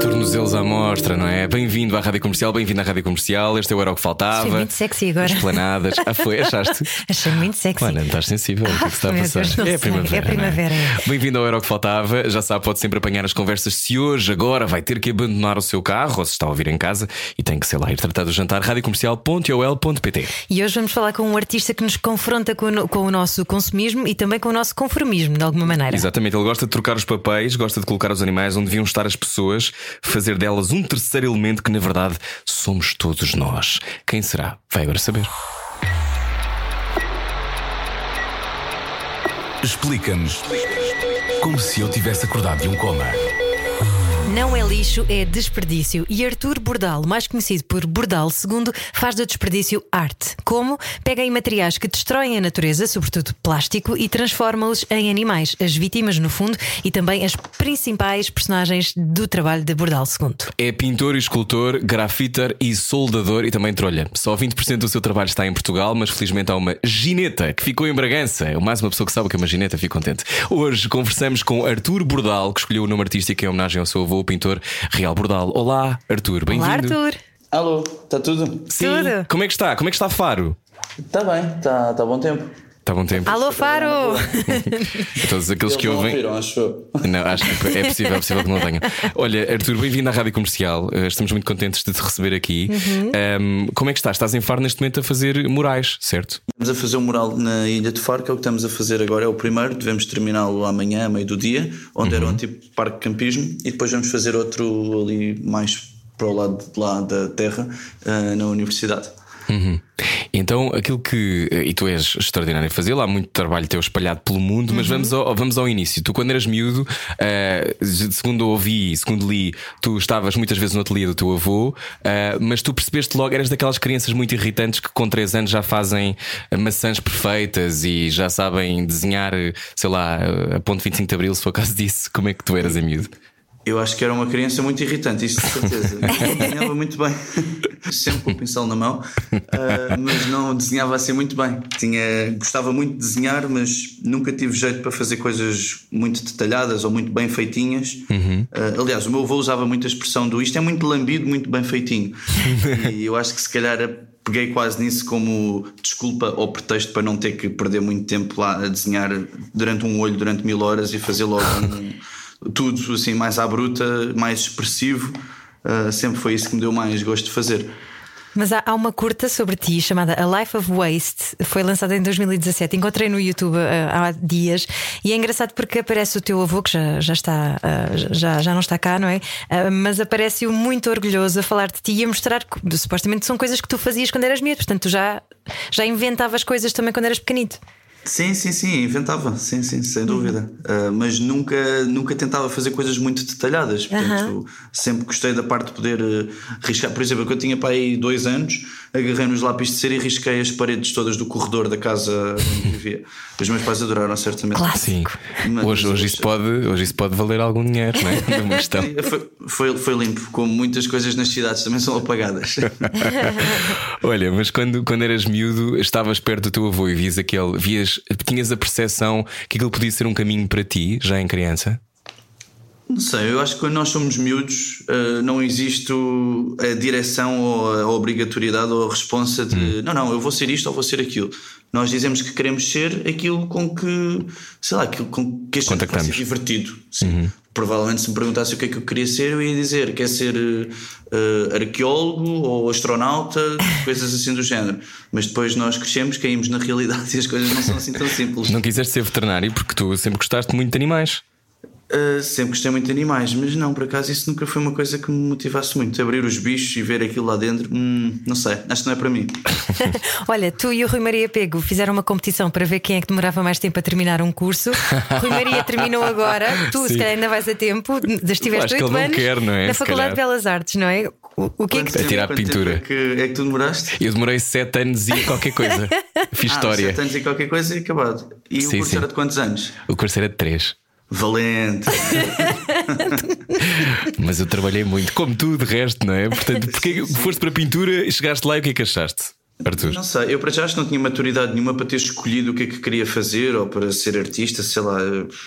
Tornozelos à mostra, não é? Bem-vindo à Rádio Comercial, bem-vindo à Rádio Comercial. Este é o Era o que Faltava. Achei muito sexy agora. Esplanadas. Ah, foi? Achaste? Achei muito sexy. Mano, estás sensível. O que é que se está a passar? Deus, não é a primavera. É a primavera, não é. Bem-vindo ao Era o que Faltava. Já sabe, pode sempre apanhar as conversas se hoje, agora, vai ter que abandonar o seu carro ou se está a ouvir em casa e tem que, sei lá, ir tratar do jantar. radiocomercial.ol.pt E hoje vamos falar com um artista que nos confronta com, o com o nosso consumismo e também com o nosso conformismo, de alguma maneira. Exatamente, ele gosta de trocar os papéis, gosta de colocar os animais onde deviam estar as pessoas, fazer delas um terceiro elemento que, na verdade, somos todos nós. Quem será? Vai agora saber. Explica-nos como se eu tivesse acordado de um coma. Não é lixo, é desperdício. E Arthur Bordal, mais conhecido por Bordal II, faz do desperdício arte. Como? Pega em materiais que destroem a natureza, sobretudo plástico, e transforma-os em animais, as vítimas, no fundo, e também as principais personagens do trabalho de Bordal II. É pintor e escultor, grafiter e soldador e também trolha. Só 20% do seu trabalho está em Portugal, mas felizmente há uma gineta que ficou em Bragança. É mais uma pessoa que sabe o que é uma gineta, fico contente. Hoje conversamos com Arthur Bordal, que escolheu o nome artístico em homenagem ao seu avô, o pintor Real Bordal. Olá, Arthur, bem-vindo. Olá, Arthur. Alô, está tudo? Sim. Tudo. Como é que está? Como é que está Faro? Está bem, está tá bom tempo. Está bom tempo. Alô, Faro! Todos aqueles Eles que não ouvem. ouviram, acho. Não, acho que é possível, é possível que não venham. Olha, Arthur, bem-vindo à Rádio Comercial. Eh, Estamos muito contentes de te receber aqui. Uhum. Ahm, como é que estás? Estás em Faro neste momento a fazer murais, certo? Estamos a fazer um mural na Ilha de Faro, que é o que estamos a fazer agora, é o primeiro, devemos terminá-lo amanhã, a meio do dia, onde era um tipo de parque de campismo, e depois vamos fazer outro ali mais para o lado de lá da terra, ah, na universidade. Uhum. Então, aquilo que. E tu és extraordinário a fazer, há muito trabalho teu espalhado pelo mundo, mas vamos ao, vamos ao início. Tu, quando eras miúdo, eh, segundo ouvi, segundo li, tu estavas muitas vezes no ateliê do teu avô, eh, mas tu percebeste logo, eras daquelas crianças muito irritantes que com 3 anos já fazem maçãs perfeitas e já sabem desenhar, sei lá, a ponto 25 de Abril, se for o caso disso. Como é que tu eras a miúdo? Eu acho que era uma criança muito irritante, isso de certeza. Não desenhava muito bem, sempre com o pincel na mão, ah, mas não desenhava assim muito bem. Tinha, gostava muito de desenhar, mas nunca tive jeito para fazer coisas muito detalhadas ou muito bem feitinhas. Ah, aliás, o meu avô usava muito a expressão do isto é muito lambido, muito bem feitinho. e eu acho que se calhar peguei quase nisso como desculpa ou pretexto para não ter que perder muito tempo lá a desenhar durante um olho, durante mil horas e fazer logo um tudo assim mais à bruta, mais expressivo. Uh, sempre foi isso que me deu mais gosto de fazer. Mas há, há uma curta sobre ti chamada A Life of Waste, foi lançada em 2017. Encontrei no YouTube ah, há dias e é engraçado porque aparece o teu avô, que já, já está, ah, já, já não está cá, não é? Ah, mas aparece-o muito orgulhoso a falar de ti e a mostrar que supostamente são coisas que tu fazias quando eras miúdo, portanto tu já, já inventavas coisas também quando eras pequenito. Sim, sim, sim, inventava, sim, sim, sem dúvida. Uh, mas nunca, nunca tentava fazer coisas muito detalhadas. Portanto, sempre gostei da parte de poder uh, riscar. Por exemplo, quando eu tinha para aí dois anos, agarrei nos lápis de cera e risquei as paredes todas do corredor da casa onde vivia. Os meus pais adoraram, certamente. Clássico. Sim. Mas- Hoje, hoje, isso pode, hoje isso pode valer algum dinheiro, não é? Foi, foi, foi limpo, como muitas coisas nas cidades também são apagadas. Olha, mas quando, quando eras miúdo, estavas perto do teu avô e vias aquele, vias, tinhas a percepção que aquilo podia ser um caminho para ti, já em criança? Não sei, eu acho que quando nós somos miúdos eh, não existe a direção ou a obrigatoriedade ou a responsa de não, não, eu vou ser isto ou vou ser aquilo. Nós dizemos que queremos ser aquilo com que, sei lá, aquilo com que achamos que vai ser Contactamos. divertido. Sim. Provavelmente se me perguntasse o que é que eu queria ser, eu ia dizer quer ser eh, arqueólogo ou astronauta, coisas assim do género. Mas depois nós crescemos, caímos na realidade e as coisas não são assim tão simples. Não quiseste ser veterinário porque tu sempre gostaste muito de animais. Uh, sempre gostei muito de animais, mas não, por acaso isso nunca foi uma coisa que me motivasse muito. Abrir os bichos e ver aquilo lá dentro, hum, não sei, acho que não é para mim. Olha, tu e o Rui Maria Pego fizeram uma competição para ver quem é que demorava mais tempo a terminar um curso. Rui Maria terminou agora, tu Sim. se calhar ainda vais a tempo, estiveste Acho que oito ele não anos quer, não é? na Faculdade calhar. de Belas Artes, não é? O, o que é que tu. tirar quanto pintura. É que, é que tu demoraste? Eu demorei sete anos e qualquer coisa. Fiz Ah, história. sete anos e qualquer coisa e acabado. E Sim, o curso sim. era de quantos anos? O curso era de três. Valente. Mas eu trabalhei muito, como tu, de resto, não é? Portanto, porque foste para a pintura e chegaste lá e o que é que achaste, Arthur? Não sei, eu para já acho que não tinha maturidade nenhuma para ter escolhido o que é que queria fazer ou para ser artista, sei lá.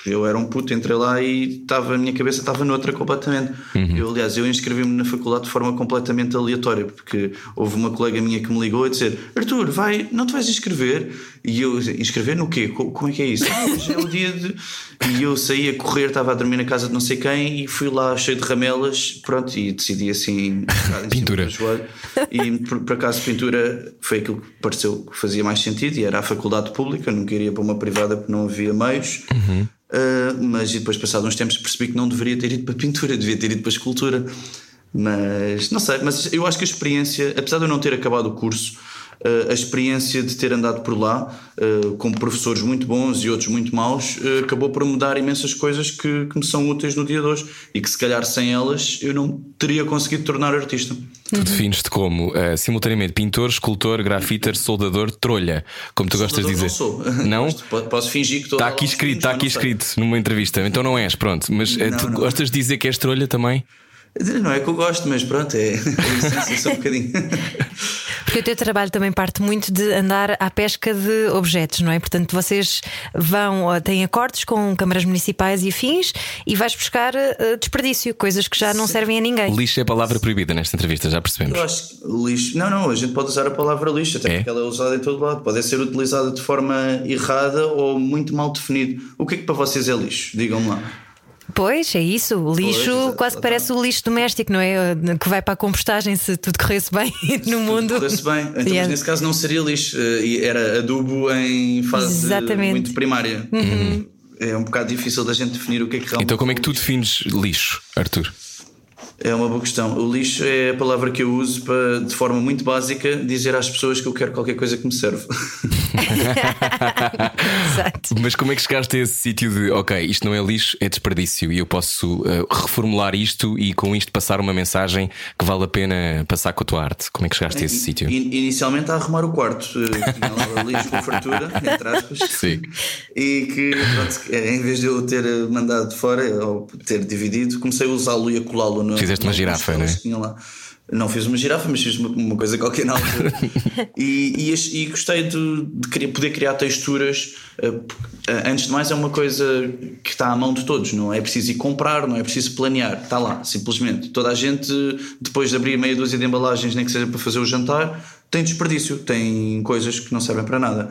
Eu era um puto, entrei lá e estava, a minha cabeça estava noutra completamente. Eu, aliás, eu inscrevi-me na faculdade de forma completamente aleatória, porque houve uma colega minha que me ligou a dizer: Arthur, vai, não te vais inscrever? E eu, inscrever no quê? Co- Como é que é isso? Ah, hoje é o dia de. E eu saí a correr, estava a dormir na casa de não sei quem e fui lá cheio de ramelas, pronto, e decidi assim. Pintura. joelho. E por, por acaso pintura foi aquilo que pareceu que fazia mais sentido e era a faculdade pública, não queria para uma privada porque não havia meios. Uh, mas e depois, passados uns tempos, percebi que não deveria ter ido para pintura, devia ter ido para escultura. Mas não sei, mas eu acho que a experiência, apesar de eu não ter acabado o curso, a experiência de ter andado por lá uh, com professores muito bons e outros muito maus uh, acabou por me dar imensas coisas que, que me são úteis no dia de hoje e que se calhar sem elas eu não teria conseguido tornar artista. Tu defines-te como eh, simultaneamente pintor, escultor, grafiter, soldador, trolha, como tu gostas de Soldador dizer. Não sou. Não? Gosto- po- Posso fingir que estou Está aqui escrito, está aqui escrito numa entrevista, então não és, pronto. Mas eh, Não, tu não. gostas de dizer que és trolha também? Não é que eu gosto, mas pronto, é essência só um bocadinho. Porque o teu trabalho também parte muito de andar à pesca de objetos, não é? Portanto, vocês vão, ó, têm acordos com câmaras municipais e afins e vais buscar eh, desperdício, coisas que já não servem a ninguém. Lixo é a palavra proibida nesta entrevista, já percebemos. Eu acho que lixo. Não, não, a gente pode usar a palavra lixo, até É? porque ela é usada em todo lado. Pode ser utilizada de forma errada ou muito mal definido. O que é que para vocês é lixo? Digam-me lá. Pois, é isso. O lixo exato, quase que parece o lixo doméstico, não é? Que vai para a compostagem se tudo corresse bem no mundo. Corresse bem. Então, Yeah. mas nesse caso não seria lixo, eh, e era adubo em fase Exatamente. Uhum. muito primária. É um bocado difícil da gente definir o que é que realmente Então, como é que tu lixo. defines lixo, Arthur? É uma boa questão. O lixo é a palavra que eu uso para, de forma muito básica, dizer às pessoas que eu quero qualquer coisa que me serve. Exato. Mas como é que chegaste a esse sítio de ok, isto não é lixo, é desperdício e eu posso eh, reformular isto e com isto passar uma mensagem que vale a pena passar com a tua arte? Como é que chegaste a esse sítio? In- Inicialmente a arrumar o quarto. Eh, Tinha lá lixo com fartura, entre aspas. Sim. E que, pronto, em vez de eu ter mandado fora ou ter dividido, comecei a usá-lo e a colá-lo. no- Fizeste uma girafa, nos não é? fiz uma girafa, mas fiz uma, uma coisa qualquer na altura. e, e, e gostei de, de poder criar texturas. eh, eh, Antes de mais, é uma coisa que está à mão de todos. Não é preciso ir comprar, não é preciso planear. Está lá, simplesmente. Toda a gente, depois de abrir meia dúzia de embalagens, nem que seja para fazer o jantar, tem desperdício, tem coisas que não servem para nada.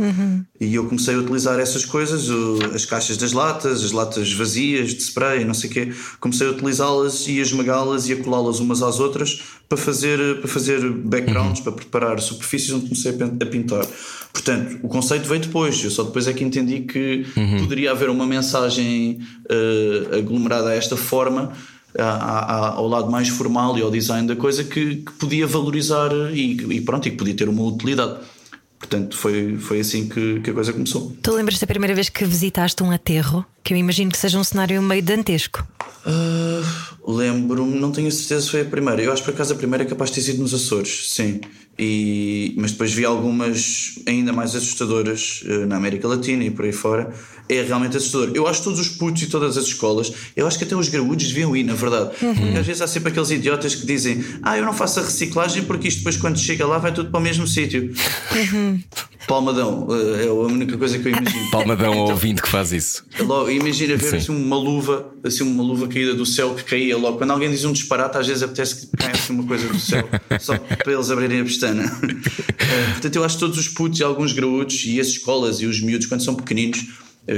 E eu comecei a utilizar essas coisas, as caixas das latas, as latas vazias de spray, não sei o quê. Comecei a utilizá-las e a esmagá-las e a colá-las umas às outras para fazer, para fazer backgrounds, para preparar superfícies onde comecei a pin- a pintar. Portanto, o conceito veio depois. Eu só depois é que entendi que poderia haver uma mensagem eh, aglomerada a esta forma ao lado mais formal e ao design da coisa que, que podia valorizar e, e pronto, e que podia ter uma utilidade. Portanto, foi, foi assim que, que a coisa começou. Tu lembras da primeira vez que visitaste um aterro? Que eu imagino que seja um cenário meio dantesco. Ah, Lembro-me, não tenho certeza se foi a primeira. Eu acho que por acaso a primeira é capaz de ter sido nos Açores, sim. E, mas depois vi algumas ainda mais assustadoras eh, na América Latina e por aí fora. É realmente assustador. Eu acho que todos os putos e todas as escolas, eu acho que até os graúdos deviam ir, na verdade. Porque às vezes há sempre aqueles idiotas que dizem: Ah, eu não faço a reciclagem porque isto depois, quando chega lá, vai tudo para o mesmo sítio. Palmadão, eh, é a única coisa que eu imagino. Palmadão ao ouvinte que faz isso. Logo, imagina ver Sim. assim uma luva, assim uma luva caída do céu que caía logo. Quando alguém diz um disparate, às vezes apetece que caia assim uma coisa do céu, só para eles abrirem a pestana. Eh, portanto, eu acho que todos os putos e alguns graúdos e as escolas e os miúdos, quando são pequeninos,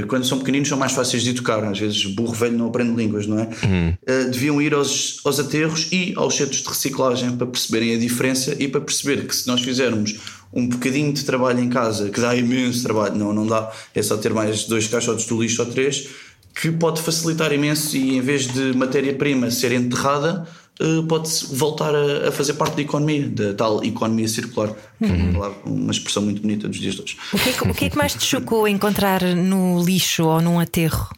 quando são pequeninos são mais fáceis de educar. Às vezes, burro velho não aprende línguas, não é? Eh, deviam ir aos, aos aterros e aos centros de reciclagem para perceberem a diferença e para perceber que se nós fizermos um bocadinho de trabalho em casa, que dá imenso trabalho, não, não dá, é só ter mais dois caixotes do lixo ou três, que pode facilitar imenso e em vez de matéria-prima ser enterrada, eh, pode-se voltar a, a fazer parte da economia, da tal economia circular. que é uma palavra- Uma expressão muito bonita dos dias de hoje. O que, é que, o que é que mais te chocou encontrar no lixo ou num aterro?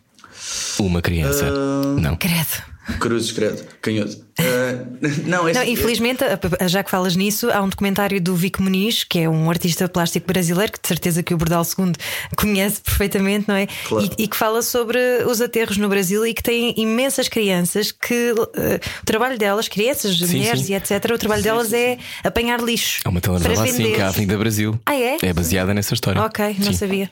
Uma criança. Ah, Não. Credo. Cruzes, credo, canhoto. Ah, não, esse, Não, infelizmente, já que falas nisso, há um documentário do Vic Muniz, que é um artista plástico brasileiro, que de certeza que o Bordal II conhece perfeitamente, não é? Claro. E, e que fala sobre os aterros no Brasil e que tem imensas crianças que eh, o trabalho delas, crianças, mulheres sim. e etc., o trabalho delas é apanhar lixo. Há uma telenovela assim que é a Avenida Brasil. Ah, é? É baseada nessa história. Ok, não Sim. sabia.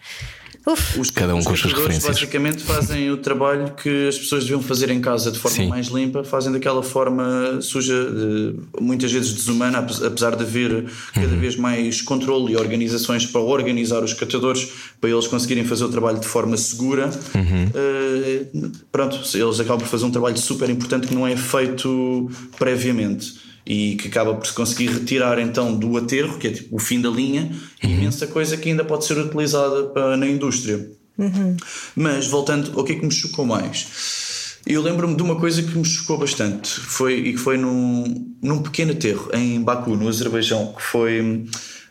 Uf, Os, Cada um os com as suas catadores referências. basicamente fazem o trabalho que as pessoas deviam fazer em casa de forma Sim. mais limpa, fazem daquela forma suja, de- muitas vezes desumana, ape- apesar de haver cada Uhum. vez mais controle e organizações para organizar os catadores, para eles conseguirem fazer o trabalho de forma segura. Uhum. Eh, pronto, eles acabam por fazer um trabalho super importante que não é feito previamente. E que acaba por se conseguir retirar então do aterro, que é tipo o fim da linha, imensa coisa que ainda pode ser utilizada para- na indústria. Mas voltando ao que é que me chocou mais? Eu lembro-me de uma coisa que me chocou bastante foi, e que foi num, num pequeno aterro em Baku, no Azerbaijão, que foi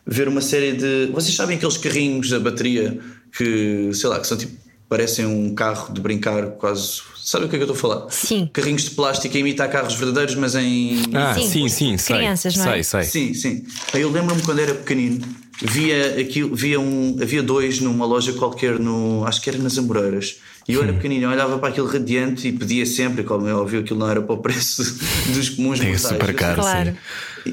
ver uma série de. Vocês sabem aqueles carrinhos da bateria que, sei lá, que são tipo. Parecem um carro de brincar, quase. Sabe o que é que eu estou a falar? Sim. Carrinhos de plástico a imitar carros verdadeiros, mas em. Ah, Sim. sim, sim, sei. Crianças, não é? Sei, sei. Sim, sim. Aí Eu lembro-me quando era pequenino, via aquilo, via um, havia dois numa loja qualquer no, acho que era nas Amoreiras. E eu era pequenino, eu olhava para aquilo radiante e pedia sempre, como é óbvio, aquilo não era para o preço dos comuns É mortais. super caro, Claro. sim.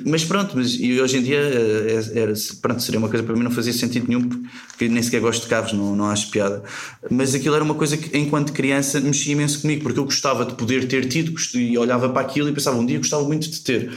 Mas pronto, mas hoje em dia eh, era, pronto, seria uma coisa para mim não fazia sentido nenhum, porque nem sequer gosto de carros, não, não acho piada. Mas aquilo era uma coisa que, enquanto criança, mexia imenso comigo, porque eu gostava de poder ter tido e olhava para aquilo e pensava, um dia gostava muito de ter.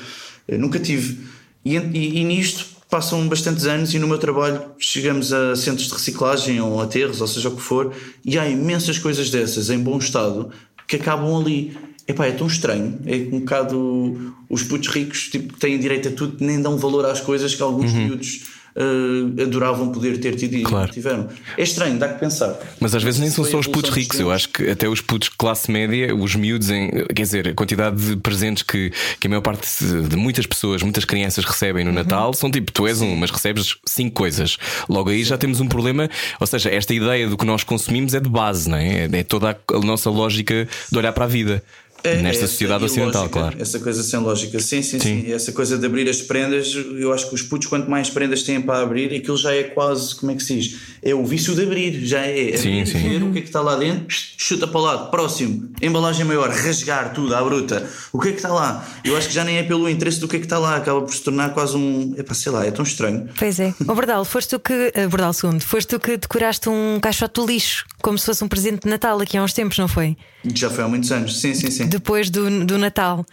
Eu nunca tive. E, e, e nisto passam bastantes anos e no meu trabalho chegamos a centros de reciclagem ou aterros, ou seja o que for, e há imensas coisas dessas em bom estado que acabam ali. Epá, é tão estranho. É um bocado os putos ricos tipo, que têm direito a tudo, nem dão valor às coisas que alguns miúdos eh, adoravam poder ter tido e Claro. tiveram. É estranho, dá que pensar. Mas às vezes nem são só os putos ricos, eu acho que até os putos de classe média, os miúdos, em, quer dizer, a quantidade de presentes que, que a maior parte de, muitas pessoas, muitas crianças recebem no Uhum. Natal são tipo, tu és um, mas recebes cinco coisas. Logo aí já temos um problema, ou seja, esta ideia do que nós consumimos é de base, não é? É toda a, a nossa lógica de olhar para a vida. É, Nesta é sociedade ocidental, ilógica, claro. Essa coisa sem lógica, sim, sim, Sim. sim, Essa coisa de abrir as prendas, eu acho que os putos, quanto mais prendas têm para abrir, aquilo já é quase, como é que se diz? É o vício de abrir, já é. Sim, abrir, sim. Ver o que é que está lá dentro, chuta para o lado, próximo, embalagem maior, rasgar tudo à bruta. O que é que está lá? Eu acho que já nem é pelo interesse do que é que está lá, acaba por se tornar quase um. Epá, sei lá, é tão estranho. Pois é. O Bordal, foste tu que. eh, Bordal II, foste tu que decoraste um caixote do lixo, como se fosse um presente de Natal aqui há uns tempos, não foi? Já foi há muitos anos, sim, sim, sim. Depois do, do Natal.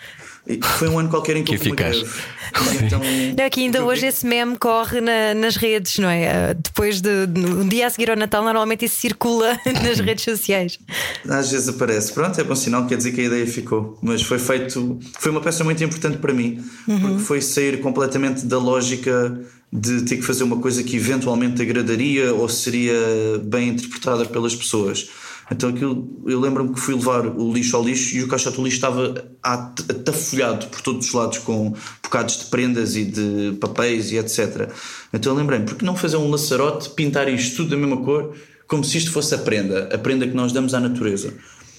Foi um ano qualquer em que, Que greve. E Então, Não, é que ainda hoje vi- esse meme corre na- nas redes, não é? Ah, Depois de, de- um dia a seguir ao Natal, normalmente isso circula nas redes sociais. Às vezes aparece. Pronto, é bom sinal, quer dizer que a ideia ficou. Mas foi feito. Foi uma peça muito importante para mim, porque foi sair completamente da lógica de ter que fazer uma coisa que eventualmente agradaria ou seria bem interpretada pelas pessoas. Então aquilo, eu lembro-me que fui levar o lixo ao lixo e o caixote do lixo estava at- atafolhado por todos os lados com bocados de prendas e de papéis e etc. Então eu lembrei-me, por que não fazer um laçarote, pintar isto tudo da mesma cor, como se isto fosse a prenda, a prenda que nós damos à natureza.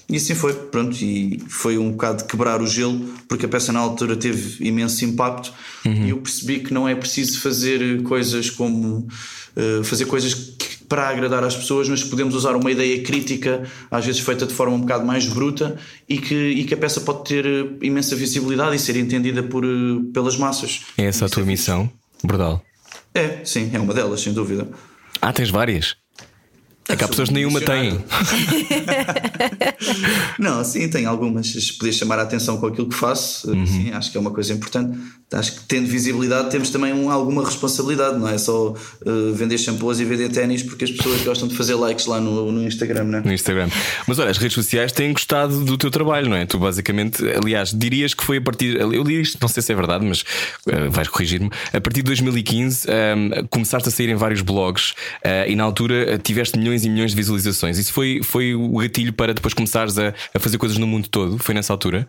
E assim foi, pronto, e foi um bocado de quebrar o gelo, porque a peça na altura teve imenso impacto e eu percebi que não é preciso fazer coisas como eh, fazer coisas que- para agradar às pessoas, mas podemos usar uma ideia crítica, às vezes feita de forma um bocado mais bruta, e que, e que a peça pode ter eh, imensa visibilidade e ser entendida por, eh, pelas massas. É essa a tua fixe. missão, Bordal? É, sim, é uma delas, sem dúvida. Ah, tens várias. É que há pessoas que nenhuma têm. Não, sim, tem algumas. Se poder chamar a atenção com aquilo que faço, Uhum. sim, acho que é uma coisa importante. Acho que tendo visibilidade temos também um- alguma responsabilidade, não é só uh, vender shampoos e vender ténis porque as pessoas gostam de fazer likes lá no, no Instagram, não é? no Instagram. Mas olha, as redes sociais têm gostado do teu trabalho, não é? Tu basicamente, aliás, dirias que foi a partir. Eu li isto, não sei se é verdade, mas eh, vais corrigir-me. A partir de 2015 ehm, começaste a sair em vários blogs eh, e na altura tiveste milhões e milhões de visualizações. Isso foi, foi o gatilho para depois começares a, a fazer coisas no mundo todo? Foi nessa altura?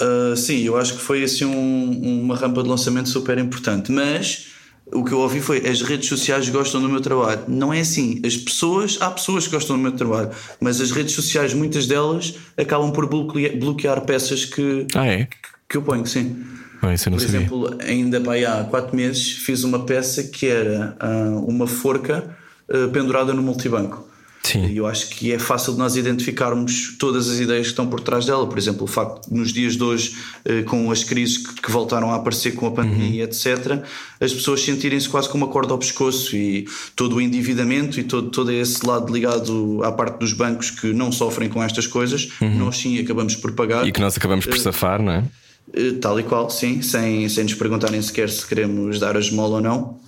Uh, sim, eu acho que foi assim um- uma rampa de lançamento super importante. Mas o que eu ouvi foi as redes sociais gostam do meu trabalho. Não é assim. As pessoas, há pessoas que gostam do meu trabalho, mas as redes sociais, muitas delas, acabam por bloquear, bloquear peças que, Ah, é? que eu ponho, sim. Ah, Por sabia. exemplo, ainda pá, há quatro meses fiz uma peça que era ah, uma forca ah, pendurada no multibanco. Sim. E eu acho que é fácil de nós identificarmos todas as ideias que estão por trás dela. Por exemplo, o facto de nos dias de hoje, eh, com as crises que, voltaram a aparecer com a pandemia, etc., as pessoas sentirem-se quase com uma corda ao pescoço e todo o endividamento e todo, todo esse lado ligado à parte dos bancos que não sofrem com estas coisas, nós sim acabamos por pagar. E que nós acabamos por safar, não é? Eh, Tal e qual, sim, sem, sem nos perguntarem sequer se queremos dar a esmola ou não.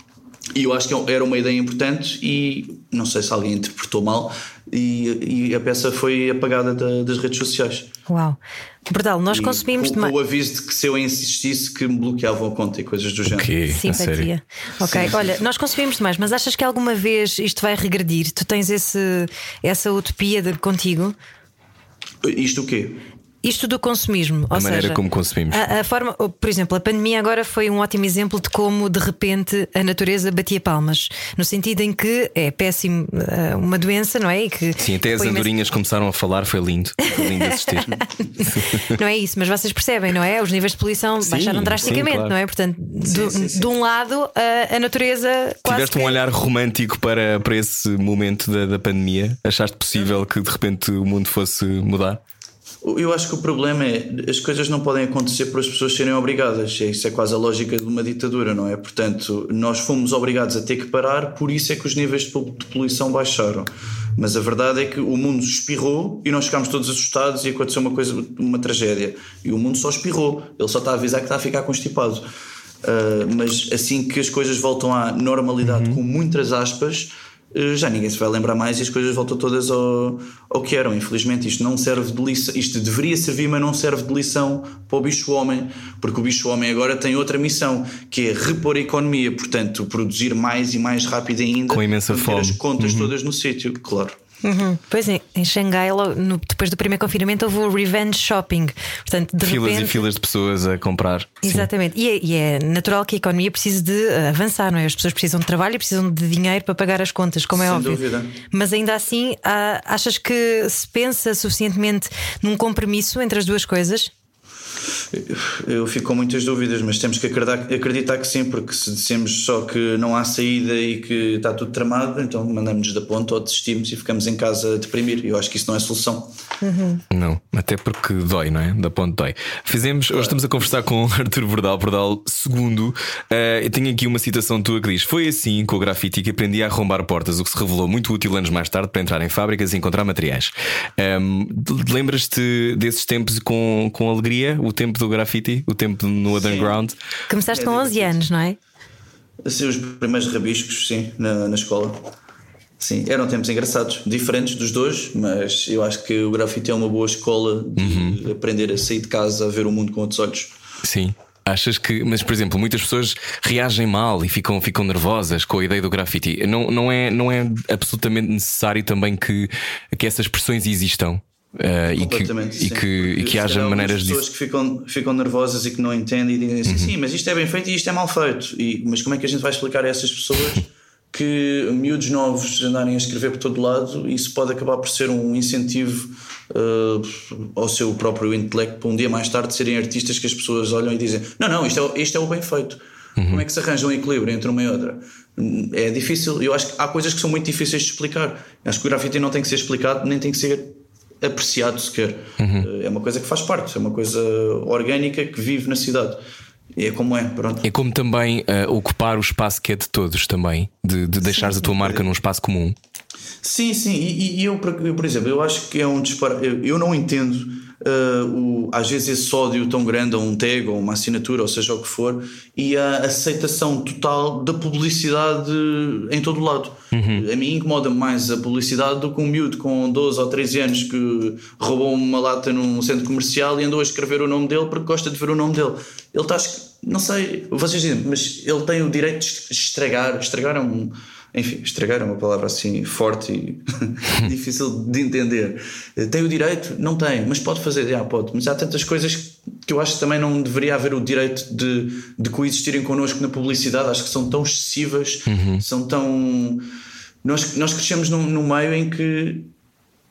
E eu acho que era uma ideia importante e não sei se alguém interpretou mal e, e a peça foi apagada da- das redes sociais. Uau. Brutal, nós E consumimos demais. com o aviso de que se eu insistisse que me bloqueavam a conta e coisas do género. Sério. Simpatia. Ok, olha, nós consumimos demais, mas achas que alguma vez isto vai regredir? Tu tens esse, essa utopia de, contigo? Isto o quê? Isto do consumismo, ou maneira seja, como consumimos. A, a forma, por exemplo, a pandemia agora foi um ótimo exemplo de como de repente a natureza batia palmas, no sentido em que é péssimo eh, uma doença, não é? E que Sim, até as foi imenso- andorinhas começaram a falar, foi lindo. Foi lindo assistir. Não é isso, mas vocês percebem, não é? Os níveis de poluição Sim, baixaram sim, drasticamente, claro. não é? Portanto, do- sim, sim. de um lado, a, a natureza. Tiveste um que- olhar romântico para, para esse momento da, da pandemia? Achaste possível que de repente o mundo fosse mudar? Eu acho que o problema é as coisas não podem acontecer por as pessoas serem obrigadas. Isso é quase a lógica de uma ditadura, não é? Portanto, nós fomos obrigados a ter que parar, por isso é que os níveis de pol- de poluição baixaram. Mas a verdade é que o mundo espirrou e nós ficámos todos assustados e aconteceu uma coisa, uma tragédia. E o mundo só espirrou, ele só está a avisar que está a ficar constipado. Ah, mas assim que as coisas voltam à normalidade, com muitas aspas, já ninguém se vai lembrar mais e as coisas voltam todas ao, ao que eram. Infelizmente, isto não serve de lição, isto deveria servir, mas não serve de lição para o bicho-homem, porque o bicho-homem agora tem outra missão, que é repor a economia, portanto, produzir mais e mais rápido ainda, Com imensa fome. as contas todas no sítio, claro. Uhum. Pois é, em Xangai, no- depois do primeiro confinamento, houve o revenge shopping. Portanto, de filas repente. e filas de pessoas a comprar. Exatamente, e é, e é natural que a economia precise de avançar, não é? As pessoas precisam de trabalho e precisam de dinheiro para pagar as contas, como é Sem óbvio. dúvida. Mas ainda assim, há- achas que se pensa suficientemente num compromisso entre as duas coisas? Eu fico com muitas dúvidas, mas temos que acreditar, que sim, porque se dissemos só que não há saída e que está tudo tramado, então mandamos-nos da ponta ou desistimos e ficamos em casa a deprimir. Eu acho que isso não é solução. Não, até porque dói, não é? Da ponte dói. Fizemos, hoje estamos a conversar com Arthur Bordal, Bordal II. Eh, eu tenho aqui uma citação tua que diz: Foi assim com o grafite que aprendi a arrombar portas, o que se revelou muito útil anos mais tarde para entrar em fábricas e encontrar materiais. Ehm, Lembras-te desses tempos com, com alegria? O tempo do grafite, o tempo no underground? Começaste É com 11 divertido. anos, não é? Assim, os primeiros rabiscos, sim, na, na escola. Sim, eram tempos engraçados, diferentes dos dois, mas eu acho que o grafite é uma boa escola de aprender a sair de casa, a ver o mundo com outros olhos. Sim. Achas que, mas por exemplo, muitas pessoas reagem mal e ficam, ficam nervosas com a ideia do grafite. Não, não, é, não é absolutamente necessário também que, que essas expressões existam eh, e que, Completamente, e sim. que, e que haja maneiras de. pessoas que ficam, ficam nervosas e que não entendem e dizem assim: Uhum. sim, mas isto é bem feito e isto é mal feito. E, mas como é que a gente vai explicar a essas pessoas que miúdos novos andarem a escrever por todo lado? Isso pode acabar por ser um incentivo uh, ao seu próprio intelecto para um dia mais tarde serem artistas que as pessoas olham e dizem: não, não, isto é, isto é o bem feito. Uhum. Como é que se arranja um equilíbrio entre uma e outra? É difícil, eu acho que há coisas que são muito difíceis de explicar. Acho que o grafite não tem que ser explicado, nem tem que ser apreciado sequer. Uhum. É uma coisa que faz parte, é uma coisa orgânica que vive na cidade. E é como é, pronto. É como também eh, ocupar o espaço que é de todos também, de, de deixares a tua marca num espaço comum. Sim, sim, e, e eu, por- exemplo, eu acho que é um disparate. Eu, eu não entendo ah, o, às vezes esse ódio tão grande a um tag ou uma assinatura, ou seja o que for, e a aceitação total da publicidade em todo o lado. A mim incomoda mais a publicidade do que um miúdo com 12 ou 13 anos que roubou uma lata num centro comercial e andou a escrever o nome dele porque gosta de ver o nome dele. Ele está. Não sei, vocês dizem, mas ele tem o direito de estragar. Estragar é um. Enfim, estragar é uma palavra assim forte e difícil de entender. Tem o direito? Não tem, mas pode fazer, já pode. Mas há tantas coisas que eu acho que também não deveria haver o direito de, de coexistirem connosco na publicidade. Acho que são tão excessivas, são tão. Nós, nós crescemos num, num meio em que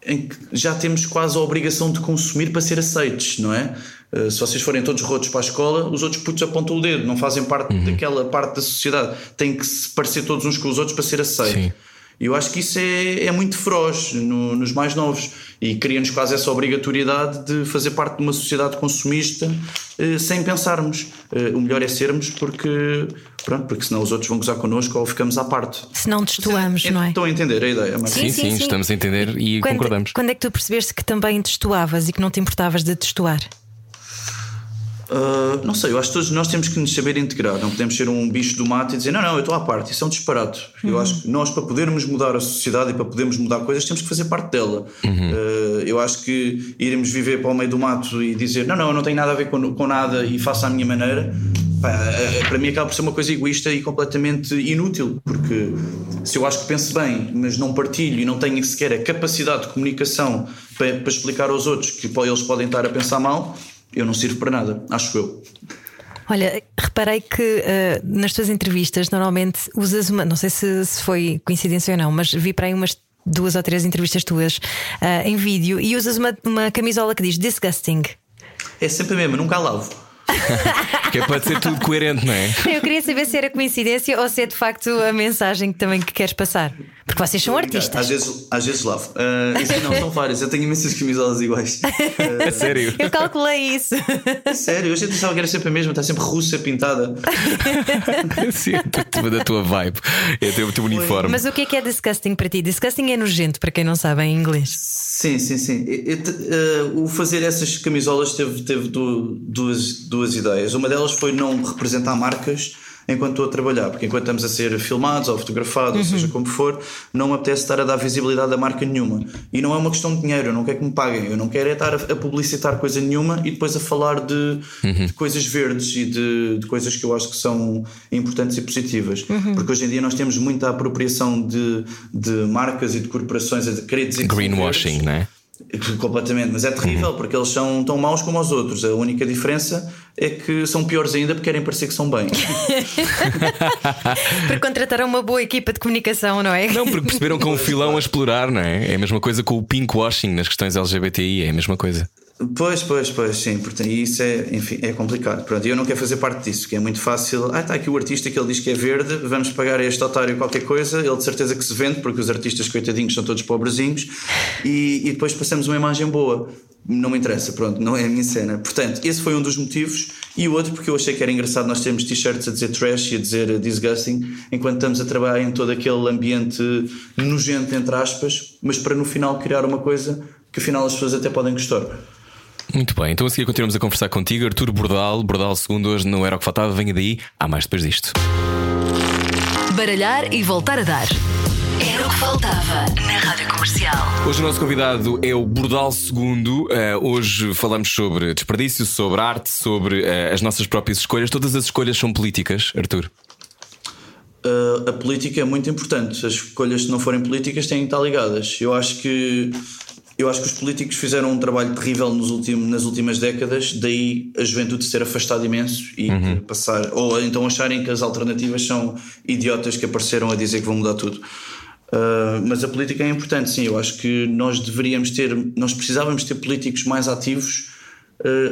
em que já temos quase a obrigação de consumir para ser aceitos, não é? Uh, se vocês forem todos rotos para a escola, os outros putos apontam o dedo, não fazem parte uhum. daquela parte da sociedade. Têm que se parecer todos uns com os outros para ser aceito. E eu acho que isso é, é muito feroz no, nos mais novos e cria-nos quase essa obrigatoriedade de fazer parte de uma sociedade consumista eh, sem pensarmos. Eh, o melhor é sermos porque, pronto, porque senão os outros vão gozar connosco ou ficamos à parte. Se não destoamos, não é? Estão a entender a ideia, mas... sim, sim, sim, sim, estamos a entender e quando, concordamos. Quando é que tu percebeste que também destoavas e que não te importavas de destoar? Uh, não sei, eu acho que todos nós temos que nos saber integrar. Não podemos ser um bicho do mato e dizer não, não, eu estou à parte. Isso é um disparate. Uhum. Eu acho que nós, para podermos mudar a sociedade e para podermos mudar coisas, temos que fazer parte dela. Uhum. Uh, eu acho que irmos viver para o meio do mato e dizer não, não, eu não tenho nada a ver com, com nada e faço à minha maneira, pá, eh, para mim acaba por ser uma coisa egoísta e completamente inútil. Porque se eu acho que penso bem, mas não partilho e não tenho sequer a capacidade de comunicação para, para explicar aos outros que eles podem estar a pensar mal eu não sirvo para nada, acho eu. Olha, reparei que uh, nas tuas entrevistas normalmente usas uma, não sei se, se, foi coincidência ou não, mas vi para aí umas duas ou três entrevistas tuas uh, em vídeo e usas uma, uma camisola que diz disgusting. É sempre a mesma, nunca a lavo. que é para ser tudo coerente, não é? Eu queria saber se era coincidência ou se é de facto a mensagem que também que queres passar. Porque vocês são artistas. Às vezes, às vezes lavo. Uh, não, são várias. Eu tenho imensas camisolas iguais. Uh, sério? Eu calculei isso. Sério, eu já pensava que era sempre a mesma, está sempre russa pintada. Sim, é da tua vibe. É o teu uniforme. Mas o que é que é disgusting para ti? Disgusting é nojento, para quem não sabe em inglês. Sim, sim, sim. Uh, o fazer essas camisolas teve, teve duas, duas ideias. Uma delas foi não representar marcas enquanto estou a trabalhar, porque enquanto estamos a ser filmados ou fotografados, uhum. ou seja como for, não me apetece estar a dar visibilidade a marca nenhuma. E não é uma questão de dinheiro, eu não quero que me paguem, eu não quero é estar a, publicitar coisa nenhuma e depois a falar de, uhum. de coisas verdes e de, de, coisas que eu acho que são importantes e positivas. Uhum. Porque hoje em dia nós temos muita apropriação de, de marcas e de corporações a querer dizer Greenwashing, não é? Completamente, mas é terrível uhum. porque eles são tão maus como os outros. A única diferença é que são piores ainda porque querem parecer que são bem. porque contrataram uma boa equipa de comunicação, não é? Não, porque perceberam que é um filão a explorar, não é? É a mesma coisa com o pinkwashing nas questões LGBTI, é a mesma coisa. Pois, pois, pois, sim. Portanto, isso é, enfim, é complicado. Pronto, eu não quero fazer parte disso, que é muito fácil. Ah, está aqui o artista que ele diz que é verde, vamos pagar a este otário qualquer coisa, ele de certeza que se vende, porque os artistas coitadinhos são todos pobrezinhos, e, e depois passamos uma imagem boa. Não me interessa, pronto, não é a minha cena. Portanto, esse foi um dos motivos, e o outro, porque eu achei que era engraçado nós termos t-shirts a dizer trash e a dizer disgusting, enquanto estamos a trabalhar em todo aquele ambiente nojento, entre aspas, mas para no final criar uma coisa que afinal as pessoas até podem gostar. Muito bem, então a seguir continuamos a conversar contigo, Arturo Bordal, Bordal segundo hoje não era o que faltava, venha daí, há mais depois disto. Baralhar e voltar a dar. Era o que faltava na Rádio Comercial. Hoje o nosso convidado é o Bordal II. Uh, hoje falamos sobre desperdício, sobre arte, sobre uh, as nossas próprias escolhas. Todas as escolhas são políticas, Arturo? Uh, a política é muito importante. As escolhas, se não forem políticas, têm que estar ligadas. Eu acho que eu acho que os políticos fizeram um trabalho terrível nos últimos, nas últimas décadas, daí a juventude ser afastada imenso e uhum. passar, ou então acharem que as alternativas são idiotas que apareceram a dizer que vão mudar tudo. Uh, mas a política é importante, sim. Eu acho que nós deveríamos ter, nós precisávamos ter políticos mais ativos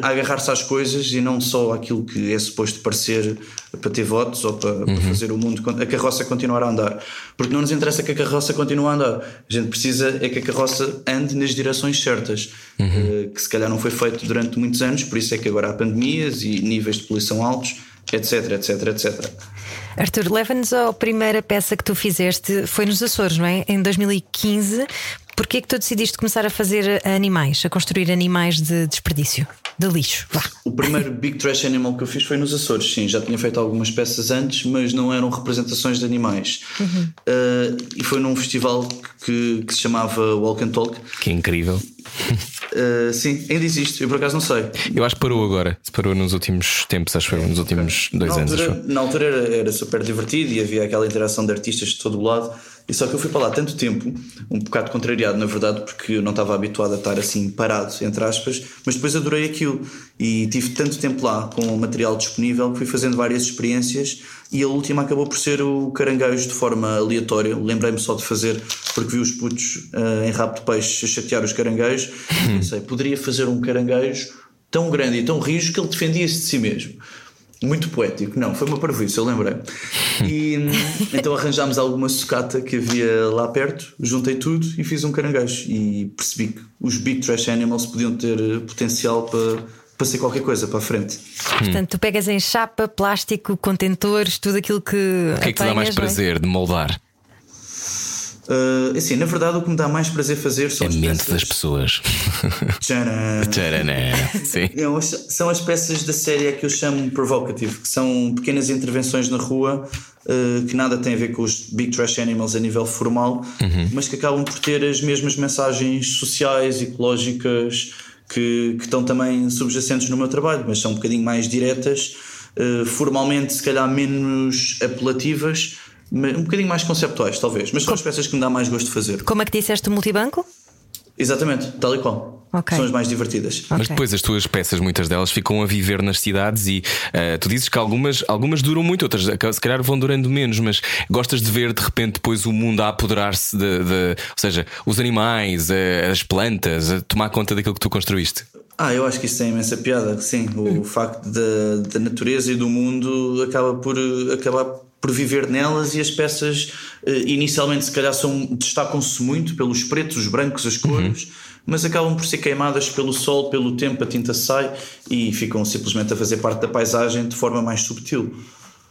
a agarrar-se às coisas e não só aquilo que é suposto parecer para ter votos ou para, uhum. para, fazer o mundo, a carroça continuar a andar. Porque não nos interessa que a carroça continue a andar. A gente precisa é que a carroça ande nas direções certas, uhum. uh, que se calhar não foi feito durante muitos anos, por isso é que agora há pandemias e níveis de poluição altos, etc, etc, etc. Arthur, leva-nos à primeira peça que tu fizeste, foi nos Açores, não é? Em 2015. Porquê é que tu decidiste começar a fazer animais, a construir animais de desperdício, de lixo? Vá. O primeiro Big Trash Animal que eu fiz foi nos Açores, sim. Já tinha feito algumas peças antes, mas não eram representações de animais. Uhum. Uh, e foi num festival que, que, se chamava Walk and Talk. Que é incrível. Uh, sim, ainda existe, eu por acaso não sei. Eu acho que parou agora, se parou nos últimos tempos, acho que foi nos últimos dois na anos. Altura, na altura era, era, super divertido e havia aquela interação de artistas de todo o lado E só que eu fui para lá tanto tempo, um bocado contrariado, na verdade, porque eu não estava habituado a estar assim parado, entre aspas, mas depois adorei aquilo. E tive tanto tempo lá com o material disponível que fui fazendo várias experiências e a última acabou por ser o caranguejo de forma aleatória. Lembrei-me só de fazer, porque vi os putos uh, em rabo de peixe a chatear os caranguejos. Pensei, poderia fazer um caranguejo tão grande e tão rijo que ele defendia-se de si mesmo. Muito poético, não, foi uma parvoíce, eu lembrei. E então arranjámos alguma sucata que havia lá perto, juntei tudo e fiz um caranguejo. E percebi que os Big Trash Animals podiam ter eh, potencial para, para ser qualquer coisa para a frente. Portanto, tu pegas em chapa, plástico, contentores, tudo aquilo que. O que é que te dá mais é? prazer de moldar? Uh, assim, na verdade, o que me dá mais prazer fazer são A as mente peças. das pessoas. Tcharam! Tcharaná. Sim. As- são as peças da série que eu chamo provocative, que são pequenas intervenções na rua uh, que nada têm a ver com os Big Trash Animals a nível formal, mas que acabam por ter as mesmas mensagens sociais, ecológicas, que, que estão também subjacentes no meu trabalho, mas são um bocadinho mais diretas, uh, formalmente, se calhar menos apelativas. Mas Um bocadinho mais conceptuais, talvez, mas são as peças que me dá mais gosto de fazer. Como é que disseste o multibanco? Exatamente, tal e qual. Ok. São as mais divertidas. Mas Ok. depois as tuas peças, muitas delas, ficam a viver nas cidades e eh, tu dizes que algumas, algumas duram muito, outras se calhar vão durando menos, mas gostas de ver de repente depois o mundo a apoderar-se de, de- Ou seja, os animais, eh, as plantas, a tomar conta daquilo que tu construíste. Ah, eu acho que isso tem imensa piada, sim. O facto da, da natureza e do mundo acaba por eh, acabar por viver nelas e as peças eh, inicialmente se calhar são, destacam-se muito pelos pretos, os brancos, as cores, mas acabam por ser queimadas pelo sol, pelo tempo, a tinta sai e ficam simplesmente a fazer parte da paisagem de forma mais subtil.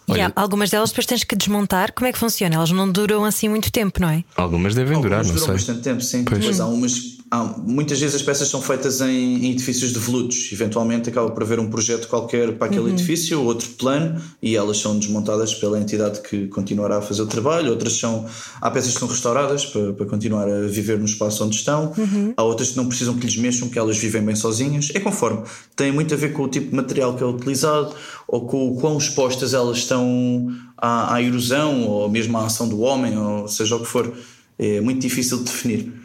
E há algumas delas depois tens que desmontar. Como é que funciona? Elas não duram assim muito tempo, não é? Algumas devem durar, Algumas não duram sei. bastante tempo, sim. Pois. Mas há umas. Há- muitas vezes as peças são feitas em, em edifícios de veludos. Eventualmente acaba por haver um projeto qualquer para aquele edifício ou outro plano e elas são desmontadas pela entidade que continuará a fazer o trabalho. Outras são. Há peças que são restauradas para, para continuar a viver no espaço onde estão. Há outras que não precisam que lhes mexam, que elas vivem bem sozinhas. É conforme. Tem muito a ver com o tipo de material que é utilizado ou com o quão expostas elas estão à, à erosão ou mesmo à ação do homem, ou seja o que for. É muito difícil de definir.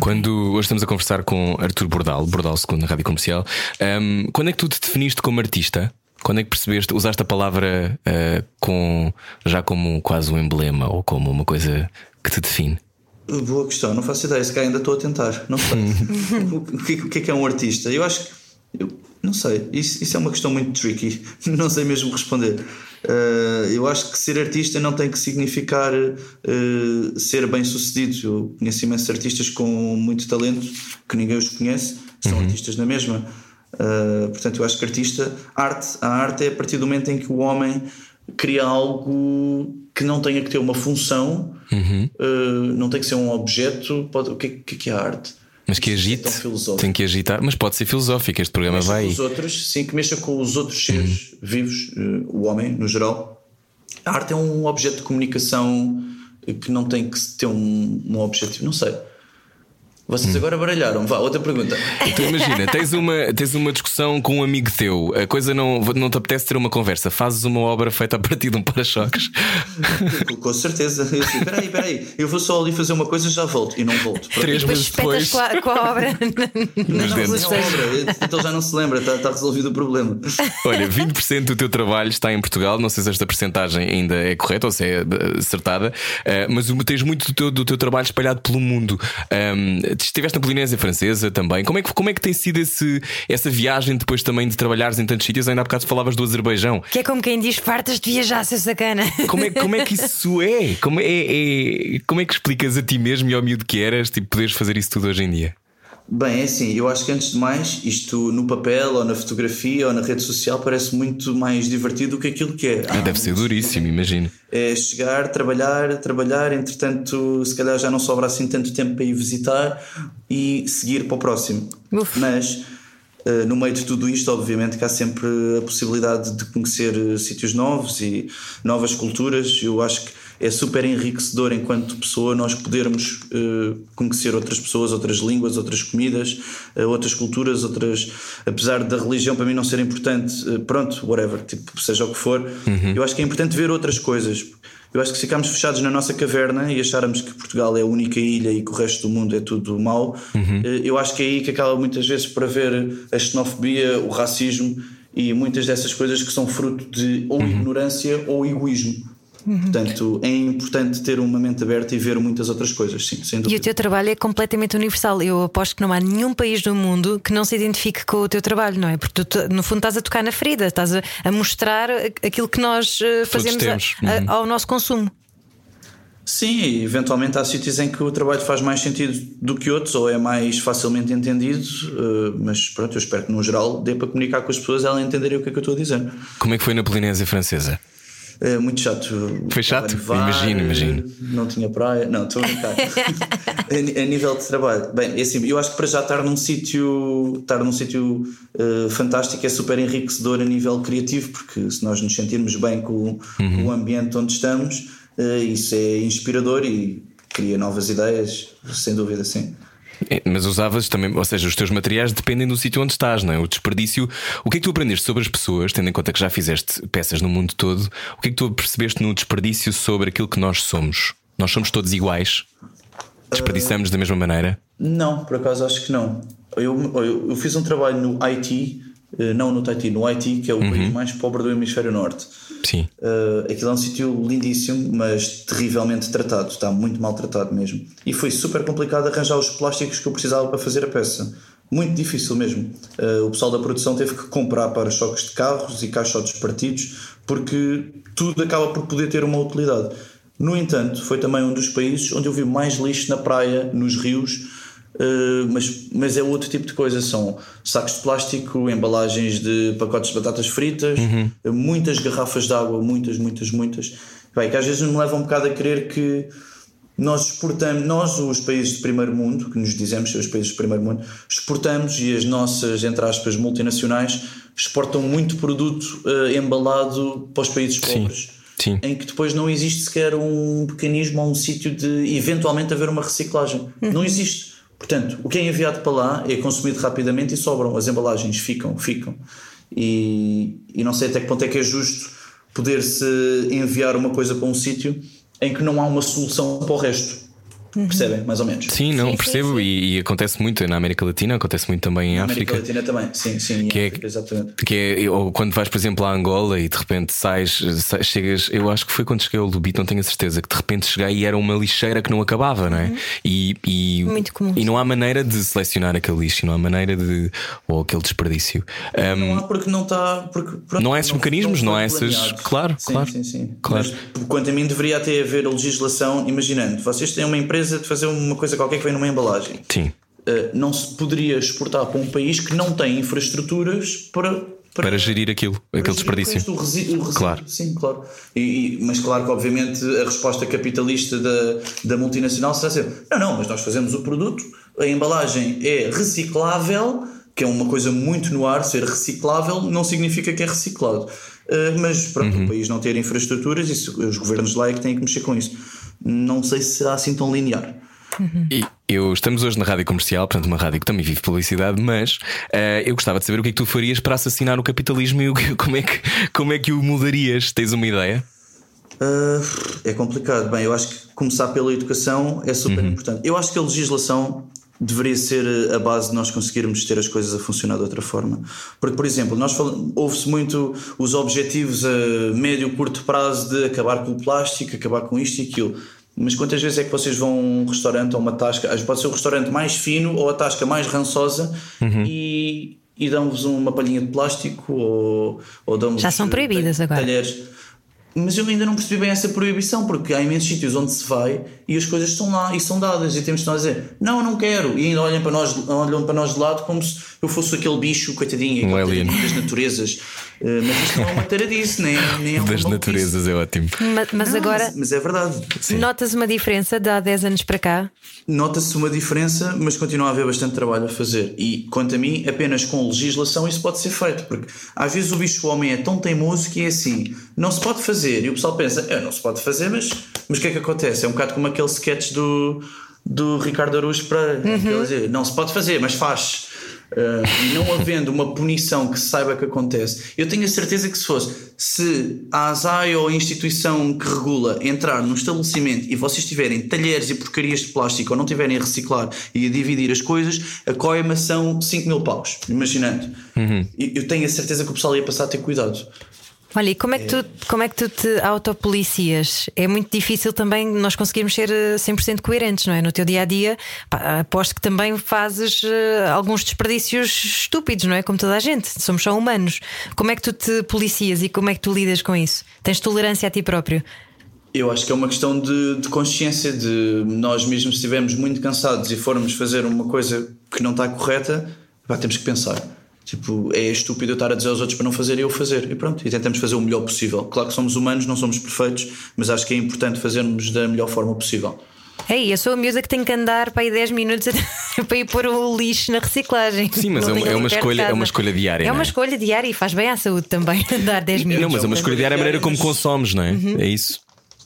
Quando hoje estamos a conversar com Artur Bordal, Bordal segundo na Rádio Comercial, hum, quando é que tu te definiste como artista? Quando é que percebeste, usaste a palavra ah, com, já como quase um emblema ou como uma coisa que te define? Boa questão, não faço ideia, se calhar ainda estou a tentar. Não sei. o, que, o que é que é um artista? Eu acho que. Eu, não sei, isso, isso é uma questão muito tricky. Não sei mesmo responder. Uh, eu acho que ser artista não tem que significar uh, ser bem sucedido. Eu conheço imensos artistas com muito talento que ninguém os conhece, são artistas na mesma. Uh, portanto, eu acho que artista, arte, a arte é a partir do momento em que o homem cria algo que não tenha que ter uma função, uh, não tem que ser um objeto. Pode, o que, é- é que é a arte? Mas que é agite, filosófico. tem que agitar, mas pode ser filosófico. Este programa mexa vai com os outros, sim, que mexa com os outros seres vivos, eh, o homem no geral. A arte é um objeto de comunicação que não tem que ter um, um objetivo, não sei. Vocês agora baralharam. Vá, outra pergunta. Então imagina, tens uma, tens uma discussão com um amigo teu, a coisa não, não te apetece ter uma conversa, fazes uma obra feita a partir de um para-choques. com certeza. Eu disse, Espera aí, espera aí, eu vou só ali fazer uma coisa já volto. E não volto. Três meses depois. com a, com a obra Não, dentes. não é obra. Então já não se lembra, está, está resolvido o problema. Olha, 20% do teu trabalho está em Portugal. Não sei se esta percentagem ainda é correta ou se é eh, acertada, eh, mas tens muito do teu, do teu trabalho espalhado pelo mundo. Ahm, estiveste na Polinésia Francesa também. Como é, que, como é que tem sido esse, essa viagem depois também de trabalhares em tantos sítios? Ainda há bocado falavas do Azerbaijão. Que é como quem diz fartas de viajar, seu sacana. Como é, como é que isso é? Como é, é- Como é que explicas a ti mesmo e ao miúdo que eras, tipo, poderes fazer isso tudo hoje em dia? Bem, é assim, eu acho que antes de mais, isto no papel ou na fotografia ou na rede social parece muito mais divertido do que aquilo que é. Ah, deve ser duríssimo, imagino. É chegar, trabalhar, trabalhar, entretanto, se calhar já não sobra assim tanto tempo para ir visitar e seguir para o próximo. Uf. Mas eh, no meio de tudo isto, obviamente, que há sempre a possibilidade de conhecer eh, sítios novos e novas culturas. Eu acho que é super enriquecedor enquanto pessoa nós podermos eh, conhecer outras pessoas, outras línguas, outras comidas, eh, outras culturas, outras. Apesar da religião para mim não ser importante, eh, pronto, whatever, tipo, seja o que for, eu acho que é importante ver outras coisas. Eu acho que se ficarmos fechados na nossa caverna e acharmos que Portugal é a única ilha e que o resto do mundo é tudo mau, eh, eu acho que é aí que acaba muitas vezes por haver a xenofobia, o racismo e muitas dessas coisas que são fruto de ou ignorância ou egoísmo. Portanto, é importante ter uma mente aberta e ver muitas outras coisas, sim, sem E o dúvida. teu trabalho é completamente universal. Eu aposto que não há nenhum país do mundo que não se identifique com o teu trabalho, não é? Porque tu, no fundo, estás a tocar na ferida, estás a, a mostrar aquilo que nós eh, fazemos a- temos. a- Uhum. ao nosso consumo. Sim, eventualmente há sítios em que o trabalho faz mais sentido do que outros ou é mais facilmente entendido, eh, mas pronto, eu espero que no geral dê para comunicar com as pessoas e elas entenderem o que é que eu estou a dizer. Como é que foi na Polinésia Francesa? É muito chato. Foi chato? Nevar, Imagino, imagino. Não tinha praia. Não, estou a brincar. a, nível de trabalho. Bem, é assim, eu acho que para já estar num sítio estar num sítio eh, fantástico é super enriquecedor a nível criativo, porque se nós nos sentirmos bem com, Uhum. com o ambiente onde estamos, eh, isso é inspirador e cria novas ideias, sem dúvida, sim. É, Mas usavas também, ou seja, os teus materiais dependem do sítio onde estás, não é? O desperdício. O que é que tu aprendeste sobre as pessoas, tendo em conta que já fizeste peças no mundo todo? O que é que tu percebeste no desperdício sobre aquilo que nós somos? Nós somos todos iguais? Desperdiçamos da mesma maneira? Não, por acaso acho que não. Eu, eu, eu fiz um trabalho no eh, não no Tahiti, no Haiti, que é o Uhum. país mais pobre do hemisfério norte. Sim. Uh, aquilo é um sítio lindíssimo, mas terrivelmente tratado, está muito mal tratado mesmo. E foi super complicado arranjar os plásticos que eu precisava para fazer a peça. Muito difícil mesmo. Uh, o pessoal da produção teve que comprar para-choques de carros e caixotes partidos, porque tudo acaba por poder ter uma utilidade. No entanto, foi também um dos países onde eu vi mais lixo na praia, nos rios, Uh, mas, mas é outro tipo de coisa. São sacos de plástico, embalagens de pacotes de batatas fritas, uh, muitas garrafas de água, muitas, muitas, muitas. Bem, que às vezes me leva um bocado a crer que nós exportamos, nós, os países de primeiro mundo, que nos dizemos ser os países de primeiro mundo, exportamos e as nossas, entre aspas, multinacionais exportam muito produto uh, embalado para os países pobres. Sim. Em que depois não existe sequer um mecanismo ou um sítio de eventualmente haver uma reciclagem. Não existe. Portanto, o que é enviado para lá é consumido rapidamente e sobram. As embalagens ficam, ficam. E, e não sei até que ponto é que é justo poder-se enviar uma coisa para um sítio em que não há uma solução para o resto. Percebem? Mais ou menos. Sim, não, sim, percebo E, e acontece muito na América Latina, acontece muito também em Na África. América Latina também. Sim, sim. em Que é- África, exatamente. Que é, ou quando vais, por exemplo, a Angola e de repente sais, sais- chegas, eu acho que foi quando cheguei ao Lubito, não tenho a certeza, que de repente cheguei e era uma lixeira que não acabava, não é? E, e, Muito comum. e não há maneira de selecionar aquele lixo, não há maneira de. ou aquele desperdício. Um, Não há porque não está. Porque, pronto, Não há esses mecanismos, não foi há essas- planeado. claro, sim, claro. Sim, sim. Claro. Mas, quanto a mim, deveria até haver a legislação. Imaginando, vocês têm uma empresa de fazer uma coisa qualquer que vem numa embalagem. sim. Uh, não se poderia exportar para um país que não tem infraestruturas para. Para gerir aquilo, para aquele gerir desperdício. o resi- o resíduo. Claro. Sim, claro. E, e- mas claro que, obviamente, a resposta capitalista da, da multinacional será sempre: não, não, mas nós fazemos o produto, a embalagem é reciclável, que é uma coisa muito no ar, ser reciclável não significa que é reciclado. Uh, mas pronto, Uhum. o país não ter infraestruturas, isso, os governos lá é que têm que mexer com isso. Não sei se será assim tão linear. E eu estamos hoje na rádio comercial, portanto, uma rádio que também vive publicidade, mas eh, eu gostava de saber o que é que tu farias para assassinar o capitalismo e o que- como, é que, como é que o mudarias? Tens uma ideia? Uh, é complicado. Bem, eu acho que começar pela educação é super importante. Eu acho que a legislação deveria ser uh, a base de nós conseguirmos ter as coisas a funcionar de outra forma. Porque, por exemplo, nós falamos, ouve-se muito os objetivos a médio, curto prazo de acabar com o plástico, acabar com isto e aquilo. Mas quantas vezes é que vocês vão a um restaurante ou uma tasca? Às vezes Pode ser o restaurante mais fino ou a tasca mais rançosa e, e dão-vos uma palhinha de plástico ou, ou dão-vos Já são proibidas eh, agora. talheres. Mas eu ainda não percebi bem essa proibição, porque há imensos sítios onde se vai e as coisas estão lá e são dadas, e temos de nós dizer não, eu não quero, e ainda olham para nós, olham para nós de lado como se eu fosse aquele bicho, coitadinho, Um alien. das naturezas. Eh, mas isto não é uma taradice, nem, nem é Das naturezas é ótimo. Ma- Mas, Não, agora Mas, mas é verdade. notas uma diferença de há 10 anos para cá? Nota-se uma diferença, mas continua a haver bastante trabalho a fazer. E quanto a mim, apenas com legislação isso pode ser feito, porque às vezes o bicho homem é tão teimoso que é assim: não se pode fazer. E o pessoal pensa: é, não se pode fazer, mas, mas o que é que acontece? É um bocado como aquele sketch do, do Ricardo Araújo para ele dizer: não se pode fazer, mas faz. Uh, e não havendo uma punição que se saiba que acontece, eu tenho a certeza que se fosse, se a ASAI ou a instituição que regula entrar num estabelecimento e vocês tiverem talheres e porcarias de plástico ou não tiverem a reciclar e a dividir as coisas, a coima são 5 mil paus, imaginando. Eu eu tenho a certeza que o pessoal ia passar a ter cuidado. Olha, e como é que tu, como é que tu te autopolicias? É muito difícil também nós conseguirmos ser eh, 100% coerentes, não é? No teu dia a dia, pá, aposto que também fazes eh, alguns desperdícios estúpidos, não é? Como toda a gente, somos só humanos. Como é que tu te policias e como é que tu lidas com isso? Tens tolerância a ti próprio? Eu acho que é uma questão de, de consciência, de nós mesmos se estivermos muito cansados e formos fazer uma coisa que não está correta, pá, temos que pensar. Tipo, é estúpido eu estar a dizer aos outros para não fazer e eu fazer. E pronto, e tentamos fazer o melhor possível. Claro que somos humanos, não somos perfeitos, mas acho que é importante fazermos da melhor forma possível. Ei, eu sou a miúda que tem que andar para aí 10 minutos para ir pôr o lixo na reciclagem. Sim, mas é uma- é uma perto de escolha- é uma escolha diária, É não uma é? escolha diária e faz bem à saúde também andar 10 minutos. Não, mas é uma escolha diária a maneira como consomes, não é? Uhum. É isso.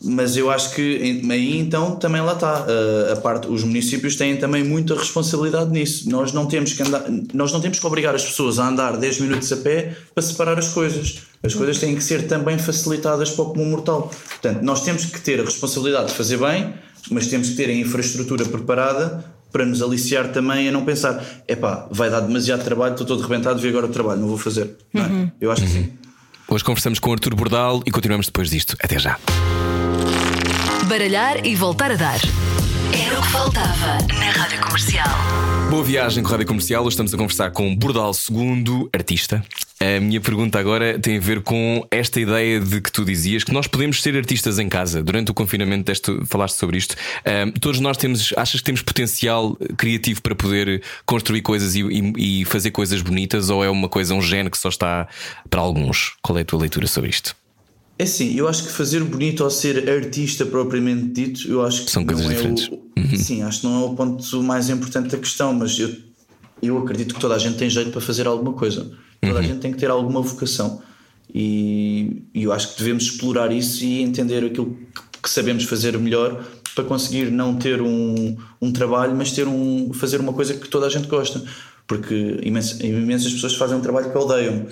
Mas eu acho que aí então também lá está. A, a parte, os municípios têm também muita responsabilidade nisso. Nós não temos que andar, nós não temos que obrigar as pessoas a andar 10 minutos a pé para separar as coisas. As coisas têm que ser também facilitadas para o comum mortal. Portanto, nós temos que ter a responsabilidade de fazer bem, mas temos que ter a infraestrutura preparada para nos aliciar também a não pensar, epá, vai dar demasiado trabalho, estou todo rebentado, vi agora o trabalho, não vou fazer. Não é? Eu acho que sim. Hoje conversamos com o Artur Bordal e continuamos depois disto. Até já. Baralhar e voltar a dar. Era o que faltava na Rádio Comercial. Boa viagem com a Rádio Comercial. Hoje estamos a conversar com Bordal II, artista. A minha pergunta agora tem a ver com esta ideia de que tu dizias que nós podemos ser artistas em casa. Durante o confinamento deste, falaste sobre isto. Ahm, todos nós temos, achas que temos potencial criativo para poder construir coisas e, e- e fazer coisas bonitas ou é uma coisa, um gene que só está para alguns? Qual é a tua leitura sobre isto? É assim, eu acho que fazer bonito ou ser artista propriamente dito, eu acho que São coisas é diferentes. o- Sim, acho que não é o ponto mais importante da questão, mas eu, eu acredito que toda a gente tem jeito para fazer alguma coisa. Toda a gente tem que ter alguma vocação. E, e eu acho que devemos explorar isso e entender aquilo que, que sabemos fazer melhor para conseguir não ter um, um trabalho, mas ter um, fazer uma coisa que toda a gente gosta. Porque imensa- imensas pessoas fazem um trabalho que odeiam.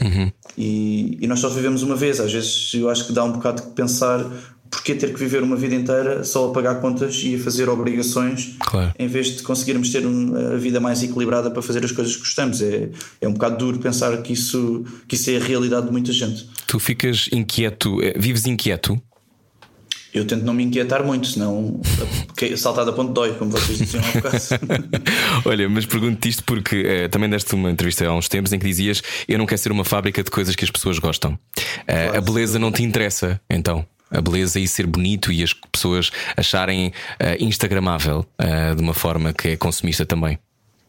E, e nós só vivemos uma vez. Às vezes eu acho que dá um bocado de pensar porque ter que viver uma vida inteira só a pagar contas e a fazer obrigações Claro. em vez de conseguirmos ter um- a vida mais equilibrada para fazer as coisas que gostamos. É, é um bocado duro pensar que isso, que isso é a realidade de muita gente. Tu ficas inquieto, eh, vives inquieto? Eu tento não me inquietar muito, senão saltar da ponte dói, como vocês diziam há bocado. Olha, mas pergunto-te isto porque eh, também deste uma entrevista há uns tempos em que dizias eu não quero ser uma fábrica de coisas que as pessoas gostam. Eh, a beleza não te interessa, então. A beleza e ser bonito e as pessoas acharem eh, Instagramável eh, de uma forma que é consumista também.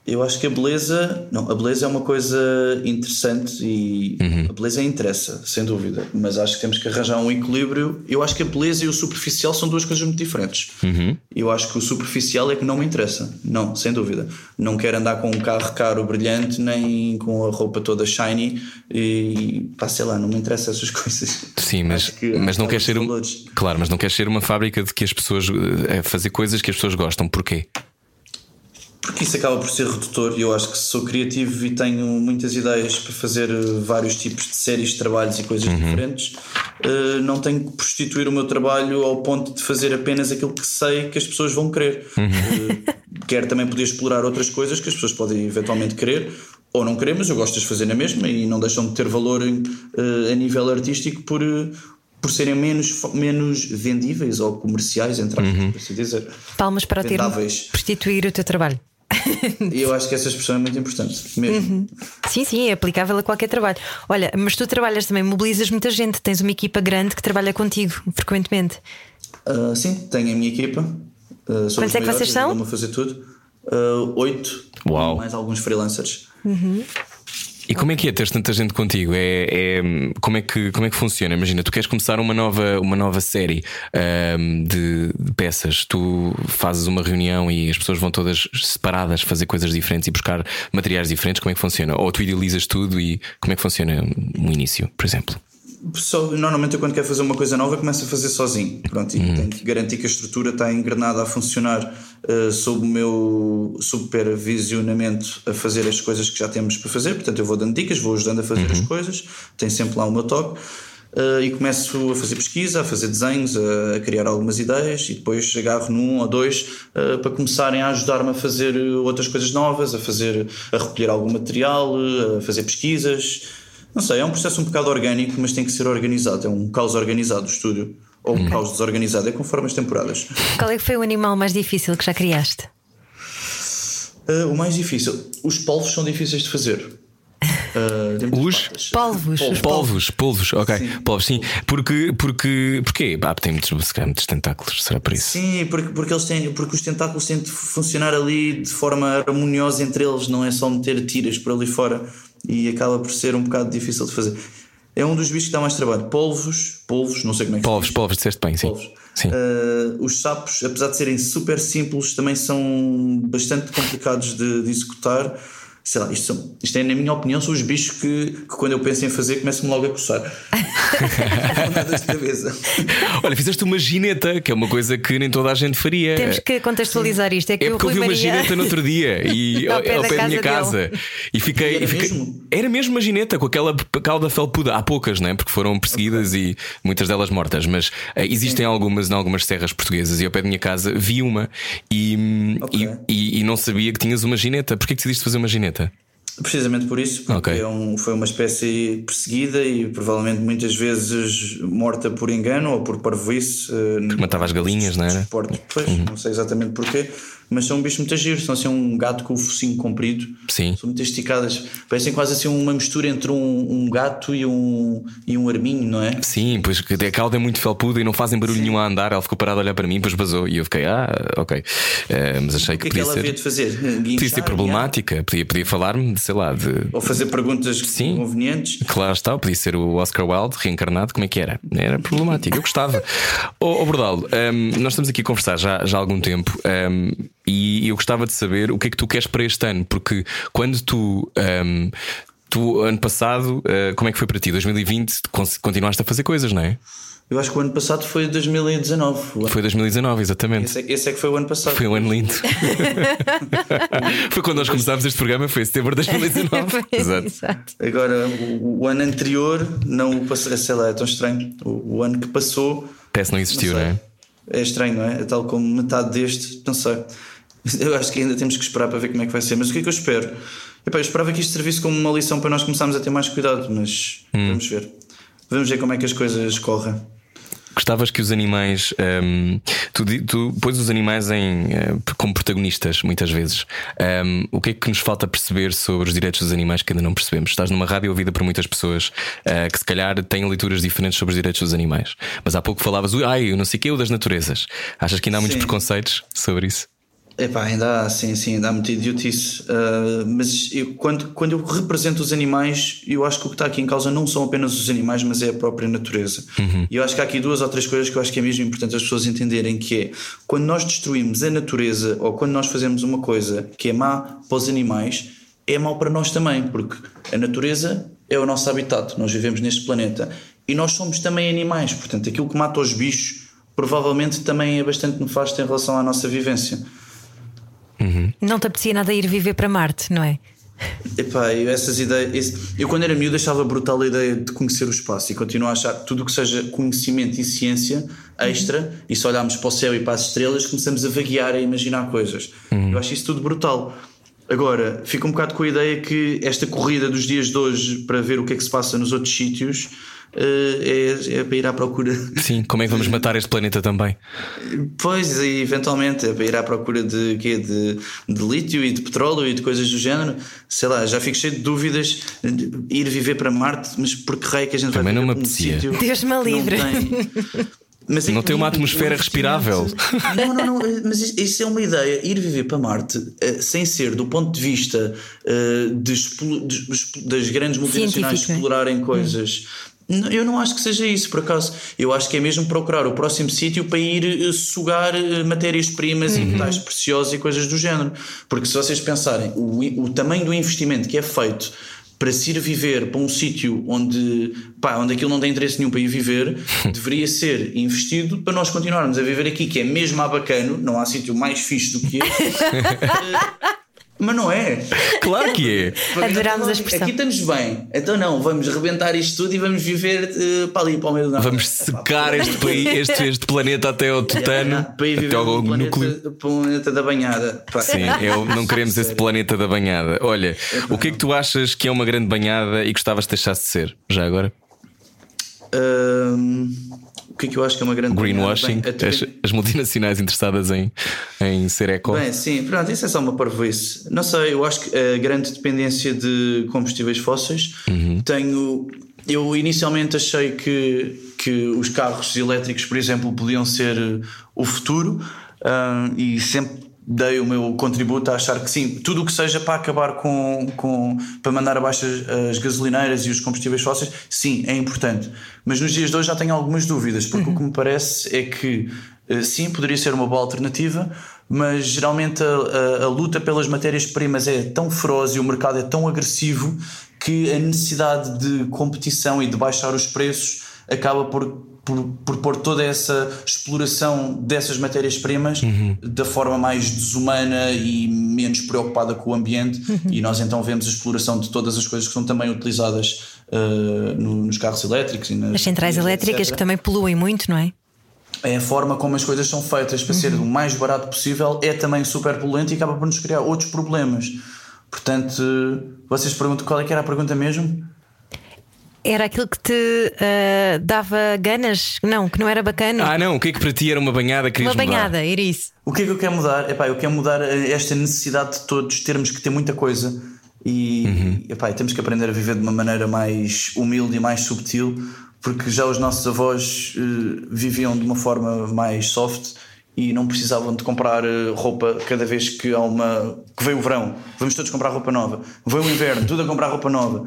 Eu acho que a beleza, não, a beleza é uma coisa interessante e a beleza interessa, sem dúvida, mas acho que temos que arranjar um equilíbrio. Eu acho que a beleza e o superficial são duas coisas muito diferentes. Eu acho que o superficial é que não me interessa, não, sem dúvida. Não quero andar com um carro caro, brilhante, nem com a roupa toda shiny e pá, sei lá, não me interessa essas coisas. Sim, mas, que mas não queres ser um, claro, mas não queres ser uma fábrica de que as pessoas eh, fazer coisas que as pessoas gostam. Porquê? Porque isso acaba por ser redutor e eu acho que se sou criativo e tenho muitas ideias para fazer eh, vários tipos de séries, de trabalhos e coisas diferentes, eh, não tenho que prostituir o meu trabalho ao ponto de fazer apenas aquilo que sei que as pessoas vão querer. Eh, quero também poder explorar outras coisas que as pessoas podem eventualmente querer ou não querer, mas eu gosto de fazer na mesma e não deixam de ter valor em, eh, a nível artístico por. por serem menos, menos vendíveis ou comerciais, entre aspas, por assim dizer. Palmas para Vendáveis. prostituir o teu trabalho. E eu acho que essa expressão é muito importante, mesmo. Sim, sim, é aplicável a qualquer trabalho. Olha, mas tu trabalhas também, mobilizas muita gente, tens uma equipa grande que trabalha contigo frequentemente. Uh, sim, tenho a minha equipa. Uh, Quantos os é que maiores, vocês são? a fazer tudo. Uh, oito. Uau. Mais alguns freelancers. E como é que é ter tanta gente contigo? É, é- como, é que, como é que funciona? Imagina, tu queres começar uma nova, uma nova série ahm, de, de peças, tu fazes uma reunião e as pessoas vão todas separadas fazer coisas diferentes e buscar materiais diferentes. Como é que funciona? Ou tu idealizas tudo e como é que funciona no início, por exemplo? Só, normalmente eu quando quero fazer uma coisa nova começo a fazer sozinho. Pronto, e tenho que garantir que a estrutura está engrenada a funcionar uh, sob o meu supervisionamento a fazer as coisas que já temos para fazer. Portanto, eu vou dando dicas, vou ajudando a fazer as coisas, tem sempre lá o meu toque. Uh, e começo a fazer pesquisa, a fazer desenhos, a, a criar algumas ideias e depois agarro num ou dois uh, para começarem a ajudar-me a fazer outras coisas novas, a fazer, a recolher algum material, a fazer pesquisas. Não sei, é um processo um bocado orgânico, mas tem que ser organizado. É um caos organizado o estúdio. Ou um caos desorganizado, é conforme as temporadas. Qual é que foi o animal mais difícil que já criaste? Uh, o mais difícil, os polvos são difíceis de fazer. Uh, Os? Polvos. Polvos. Polvos, polvos, ok. Sim. Polvos, sim. Porque, porque, porque ah, tem muitos, muitos tentáculos, será por isso? Sim, porque, porque, eles têm, porque os tentáculos têm de funcionar ali de forma harmoniosa entre eles, não é só meter tiras por ali fora e acaba por ser um bocado difícil de fazer. É um dos bichos que dá mais trabalho. Polvos, polvos, não sei como é que se Polvos, diz. polvos, disseste bem, sim. Polvos. Sim. Uh, os sapos, apesar de serem super simples, também são bastante complicados de, de executar. Sei lá, isto, são, isto é, na minha opinião, são os bichos que, que quando eu penso em fazer começam-me logo a coçar. Cabeça. Olha, fizeste uma gineta, que é uma coisa que nem toda a gente faria. Temos que contextualizar isto. É que É porque eu vi uma gineta no outro dia e Ao ao, pé ao da pé da casa minha dele. casa. E fiquei. Era e fiquei- mesmo? Era mesmo uma gineta com aquela cauda felpuda. Há poucas, não é? Porque foram perseguidas e muitas delas mortas. Mas eh, existem algumas em algumas serras portuguesas e ao pé da minha casa vi uma e, Ok. e, e- e não sabia que tinhas uma gineta. Porquê que decidiste fazer uma gineta? Precisamente por isso, porque Ok. é um- foi uma espécie perseguida e provavelmente muitas vezes morta por engano ou por parvoíce. Porque matava as galinhas, não era? Pois, Uhum. não sei exatamente porquê, mas são um bicho muito giro. São assim um gato com o focinho comprido. Sim. São muito esticadas. Parecem quase assim uma mistura entre um, um gato e um, e um arminho, não é? Sim, pois a cauda é muito felpuda e não fazem barulho nenhum a andar. Ela ficou parada a olhar para mim, depois basou e eu fiquei, ah, ok. Eh, mas achei O que, que é que podia ela ser. havia de fazer? Podia ser Guinchar, problemática, podia, podia falar-me, sei lá, de. Ou fazer perguntas Sim. convenientes? Claro está, podia ser o Oscar Wilde reencarnado, como é que era? Era problemático, eu gostava. Ô oh, Bordalo, hum, nós estamos aqui a conversar já, já há algum tempo hum, e eu gostava de saber o que é que tu queres para este ano, porque quando tu. hum, Tu, ano passado, uh, como é que foi para ti? 2020, cons- continuaste a fazer coisas, não é? Eu acho que o ano passado foi 2019. Foi 2019, exatamente. Esse, é, esse é que foi o ano passado. Foi um ano lindo. foi quando nós começámos este programa, foi em setembro de 2019. Exato. Exato. Agora, o, o ano anterior, não o passou, sei lá, é tão estranho. O, o ano que passou. Parece não existiu, não não, é? É estranho, não é? É tal como metade deste, não sei. Eu acho que ainda temos que esperar para ver como é que vai ser. Mas o que é que eu espero? Epá, eu esperava que isto servisse como uma lição para nós começarmos a ter mais cuidado, mas Hum. vamos ver. Vamos ver como é que as coisas correm. Gostavas que os animais. hum, tu, tu pões os animais em, eh, como protagonistas, muitas vezes. Hum, o que é que nos falta perceber sobre os direitos dos animais que ainda não percebemos? Estás numa rádio ouvida por muitas pessoas eh, que, se calhar, têm leituras diferentes sobre os direitos dos animais. Mas há pouco falavas, "Ui, ai, eu não sei o que, o das naturezas. Achas que ainda há muitos Sim. preconceitos sobre isso? Epá, ainda há, sim, sim, ainda há muita idiotice. Ah, mas eu, quando, quando eu represento os animais, eu acho que o que está aqui em causa não são apenas os animais, mas é a própria natureza. E eu acho que há aqui duas ou três coisas que eu acho que é mesmo importante as pessoas entenderem: que é quando nós destruímos a natureza ou quando nós fazemos uma coisa que é má para os animais, é mau para nós também, porque a natureza é o nosso habitat, nós vivemos neste planeta e nós somos também animais, portanto, aquilo que mata os bichos provavelmente também é bastante nefasto em relação à nossa vivência. Não te apetecia nada ir viver para Marte, não é? Epá, eu essas ideias. esse- eu quando era miúdo achava brutal a ideia de conhecer o espaço e continuo a achar que tudo o que seja conhecimento e ciência extra, e se olharmos para o céu e para as estrelas, começamos a vaguear, a imaginar coisas. Eu acho isso tudo brutal. Agora, fico um bocado com a ideia que esta corrida dos dias de hoje para ver o que é que se passa nos outros sítios é, é para ir à procura. Sim, como é que vamos matar este planeta também? Pois, e eventualmente é para ir à procura de, quê? de, de lítio e de petróleo e de coisas do género. Sei lá, já fico cheio de dúvidas. de Ir viver para Marte, mas por que raio é que a gente Também vai não viver me um apetecia. sítio Deus me não livre. tem- Mas é Não que tem uma atmosfera respirável. Não, não, não, mas isso é uma ideia. Ir viver para Marte, eh, sem ser do ponto de vista eh, de de- das grandes multinacionais Científico, não é? explorarem coisas. Eu não acho que seja isso, por acaso. Eu acho que é mesmo procurar o próximo sítio para ir eh, sugar eh, matérias-primas e metais preciosos e coisas do género. Porque se vocês pensarem, o, o tamanho do investimento que é feito para se ir viver para um sítio onde, pá, onde aquilo não tem interesse nenhum para ir viver, deveria ser investido para nós continuarmos a viver aqui, que é mesmo abacano, não há sítio mais fixe do que este. Mas não é. Claro que é. Adorámos a expressão. Aqui estamos bem. Então não, vamos rebentar isto tudo e vamos viver eh, para ali, para o meio do nada. Vamos secar este, país, este, este planeta até ao tutano, para ir até viver ao planeta, núcleo. planeta da banhada. Pá. Sim, eu não queremos esse planeta da banhada. Olha, o que é que tu achas que é uma grande banhada e gostavas de deixar de ser? Já agora? Hum, que é que eu acho que é uma grande Greenwashing? Bem, as, as multinacionais interessadas em, em ser eco. Bem, sim, pronto, isso é só uma parvoíce. Não sei, eu acho que a grande dependência de combustíveis fósseis tenho. Eu inicialmente achei que, que os carros elétricos, por exemplo, podiam ser o futuro ah, e sempre dei o meu contributo a achar que sim, tudo o que seja para acabar com, com para mandar abaixo as, as gasolineiras e os combustíveis fósseis, sim, é importante. Mas nos dias de hoje já tenho algumas dúvidas, porque o que me parece é que eh, sim, poderia ser uma boa alternativa, mas geralmente a, a- a luta pelas matérias-primas é tão feroz e o mercado é tão agressivo que a necessidade de competição e de baixar os preços acaba por, por, por pôr toda essa exploração dessas matérias-primas da forma mais desumana e menos preocupada com o ambiente, e nós então vemos a exploração de todas as coisas que são também utilizadas eh, no- nos carros elétricos e nas As centrais etc. elétricas que também poluem muito, não é? é a forma como as coisas são feitas para ser o mais barato possível, é também super poluente e acaba por nos criar outros problemas. Portanto, vocês perguntam qual é que era a pergunta mesmo? Era aquilo que te ah, dava ganas? Não, que não era bacana. Ah, não, o que é que para ti era uma banhada? Querias Uma mudar? banhada, era isso. O que é que eu quero mudar? Epá, eu quero mudar eh, esta necessidade de todos termos que ter muita coisa e epá, temos que aprender a viver de uma maneira mais humilde e mais subtil, porque já os nossos avós eh, viviam de uma forma mais soft e não precisavam de comprar roupa cada vez que há uma. que veio o verão, vamos todos comprar roupa nova. Veio o inverno, tudo a comprar roupa nova.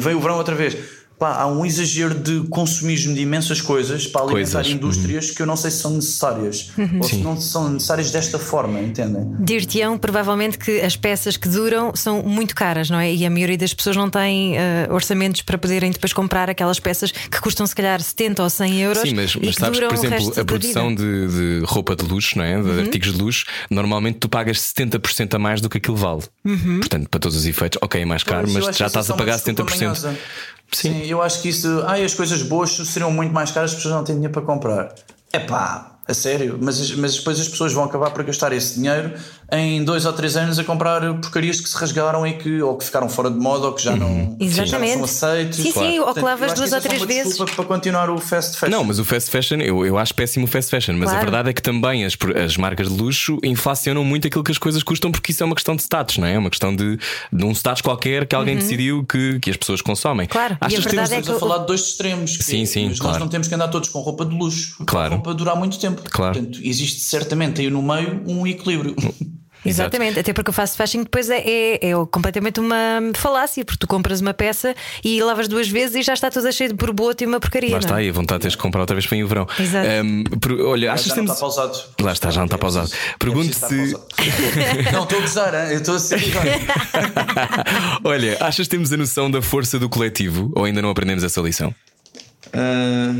Veio o verão outra vez. Pá, há um exagero de consumismo de imensas coisas para alimentar Coisas, indústrias que eu não sei se são necessárias ou se não são necessárias desta forma, entendem? Dir-te-ão provavelmente que as peças que duram são muito caras, não é? E a maioria das pessoas não tem ah, orçamentos para poderem depois comprar aquelas peças que custam se calhar 70 ou 100 euros. Sim, mas, e mas que sabes que, duram por exemplo, a produção. Uhum. de, de roupa de luxo, não é? de artigos de luxo, normalmente tu pagas 70% a mais do que aquilo vale. Uhum. Portanto, para todos os efeitos, ok, é mais caro, Pois, mas já estás a pagar desculpa 70%. manhosa. Sim. Sim, eu acho que isso. Ai, as coisas boas seriam muito mais caras, as pessoas não têm dinheiro para comprar. É pá, a sério. Mas, mas depois as pessoas vão acabar por gastar esse dinheiro em dois ou três anos a comprar porcarias que se rasgaram e que ou que ficaram fora de moda ou que já não, já não são aceitos. Sim, sim, ou que lavas eu duas que ou é três vezes. desculpa para continuar o fast fashion. Não, mas o fast fashion, eu, eu acho péssimo o fast fashion, mas Claro. a verdade é que também as, as marcas de luxo inflacionam muito aquilo que as coisas custam, porque isso é uma questão de status, não é? É uma questão de, de um status qualquer que alguém decidiu que, que as pessoas consomem. Uhum. Claro, e a Achas que verdade temos- é Estamos que a o- falar de dois extremos. que- Sim, sim, mas claro. nós não temos que andar todos com roupa de luxo. Claro. Roupa durar muito tempo. Claro. Portanto, existe certamente aí no meio um equilíbrio. Exato. Exatamente, até porque o fast fashion depois é, é, é completamente uma falácia, porque tu compras uma peça e lavas duas vezes e já está toda cheia de borboto e uma porcaria. Lá não é? está, e a vontade de teres que comprar outra vez para ir o verão. Exato. Per- olha, achas já que não temos. está pausado. Lá está, já não está pausado. É Pergunto se. não, estou a gozar, hein? eu estou a ser. Olha, achas que temos a noção da força do coletivo ou ainda não aprendemos essa lição? Ah,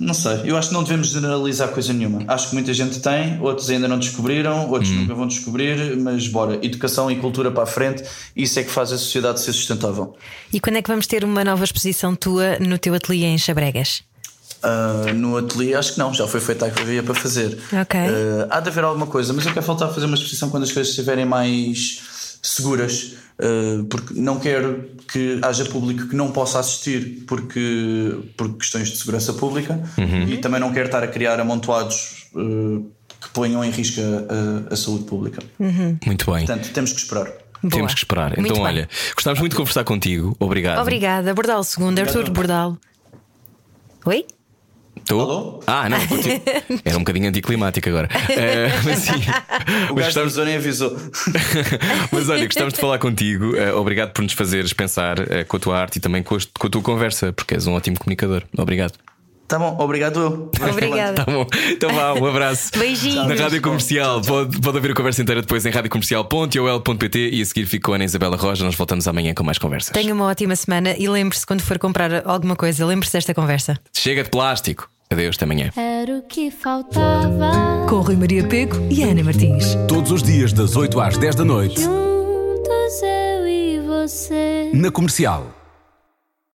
não sei, eu acho que não devemos generalizar coisa nenhuma. Acho que muita gente tem, outros ainda não descobriram, outros Hum. nunca vão descobrir, mas bora, educação e cultura para a frente, isso é que faz a sociedade ser sustentável. E quando é que vamos ter uma nova exposição tua no teu ateliê em Chabregas? Ah, no ateliê, acho que não, já foi feita a que havia para fazer. Ok. Ah, há de haver alguma coisa, mas eu quero voltar a fazer uma exposição quando as coisas estiverem mais seguras, ah, porque não quero que haja público que não possa assistir porque, por questões de segurança pública e também não quero estar a criar amontoados ah, que ponham em risco a, a saúde pública. Muito bem. Portanto, temos que esperar. Boa. Temos que esperar. Muito então, bem. olha, gostávamos muito de conversar contigo. Obrigado. Obrigada, Bordal II, Artur Bordal. Oi? Estou? Alô? Ah, não, continu- era um bocadinho anticlimático agora. Eh, mas sim. O Mas gajo zona avisou. Mas olha, gostávamos de falar contigo. Eh, obrigado por nos fazeres pensar eh, com a tua arte e também com a, com a tua conversa, porque és um ótimo comunicador. Obrigado. Tá bom, obrigado eu. Obrigada. Tá bom. Então vá, um abraço. Beijinhos. Na Rádio Comercial. Pode, pode ouvir a conversa inteira depois em radiocomercial.ol.pt e a seguir fica com a Ana Isabela Roja. Nós voltamos amanhã com mais conversas. Tenha uma ótima semana e lembre-se quando for comprar alguma coisa, lembre-se desta conversa. Chega de plástico. Adeus, até amanhã. Era o que faltava. Com Rui Maria Pego e Ana Martins. Todos os dias, das 8 às 10 da noite, Juntos eu e você. na comercial.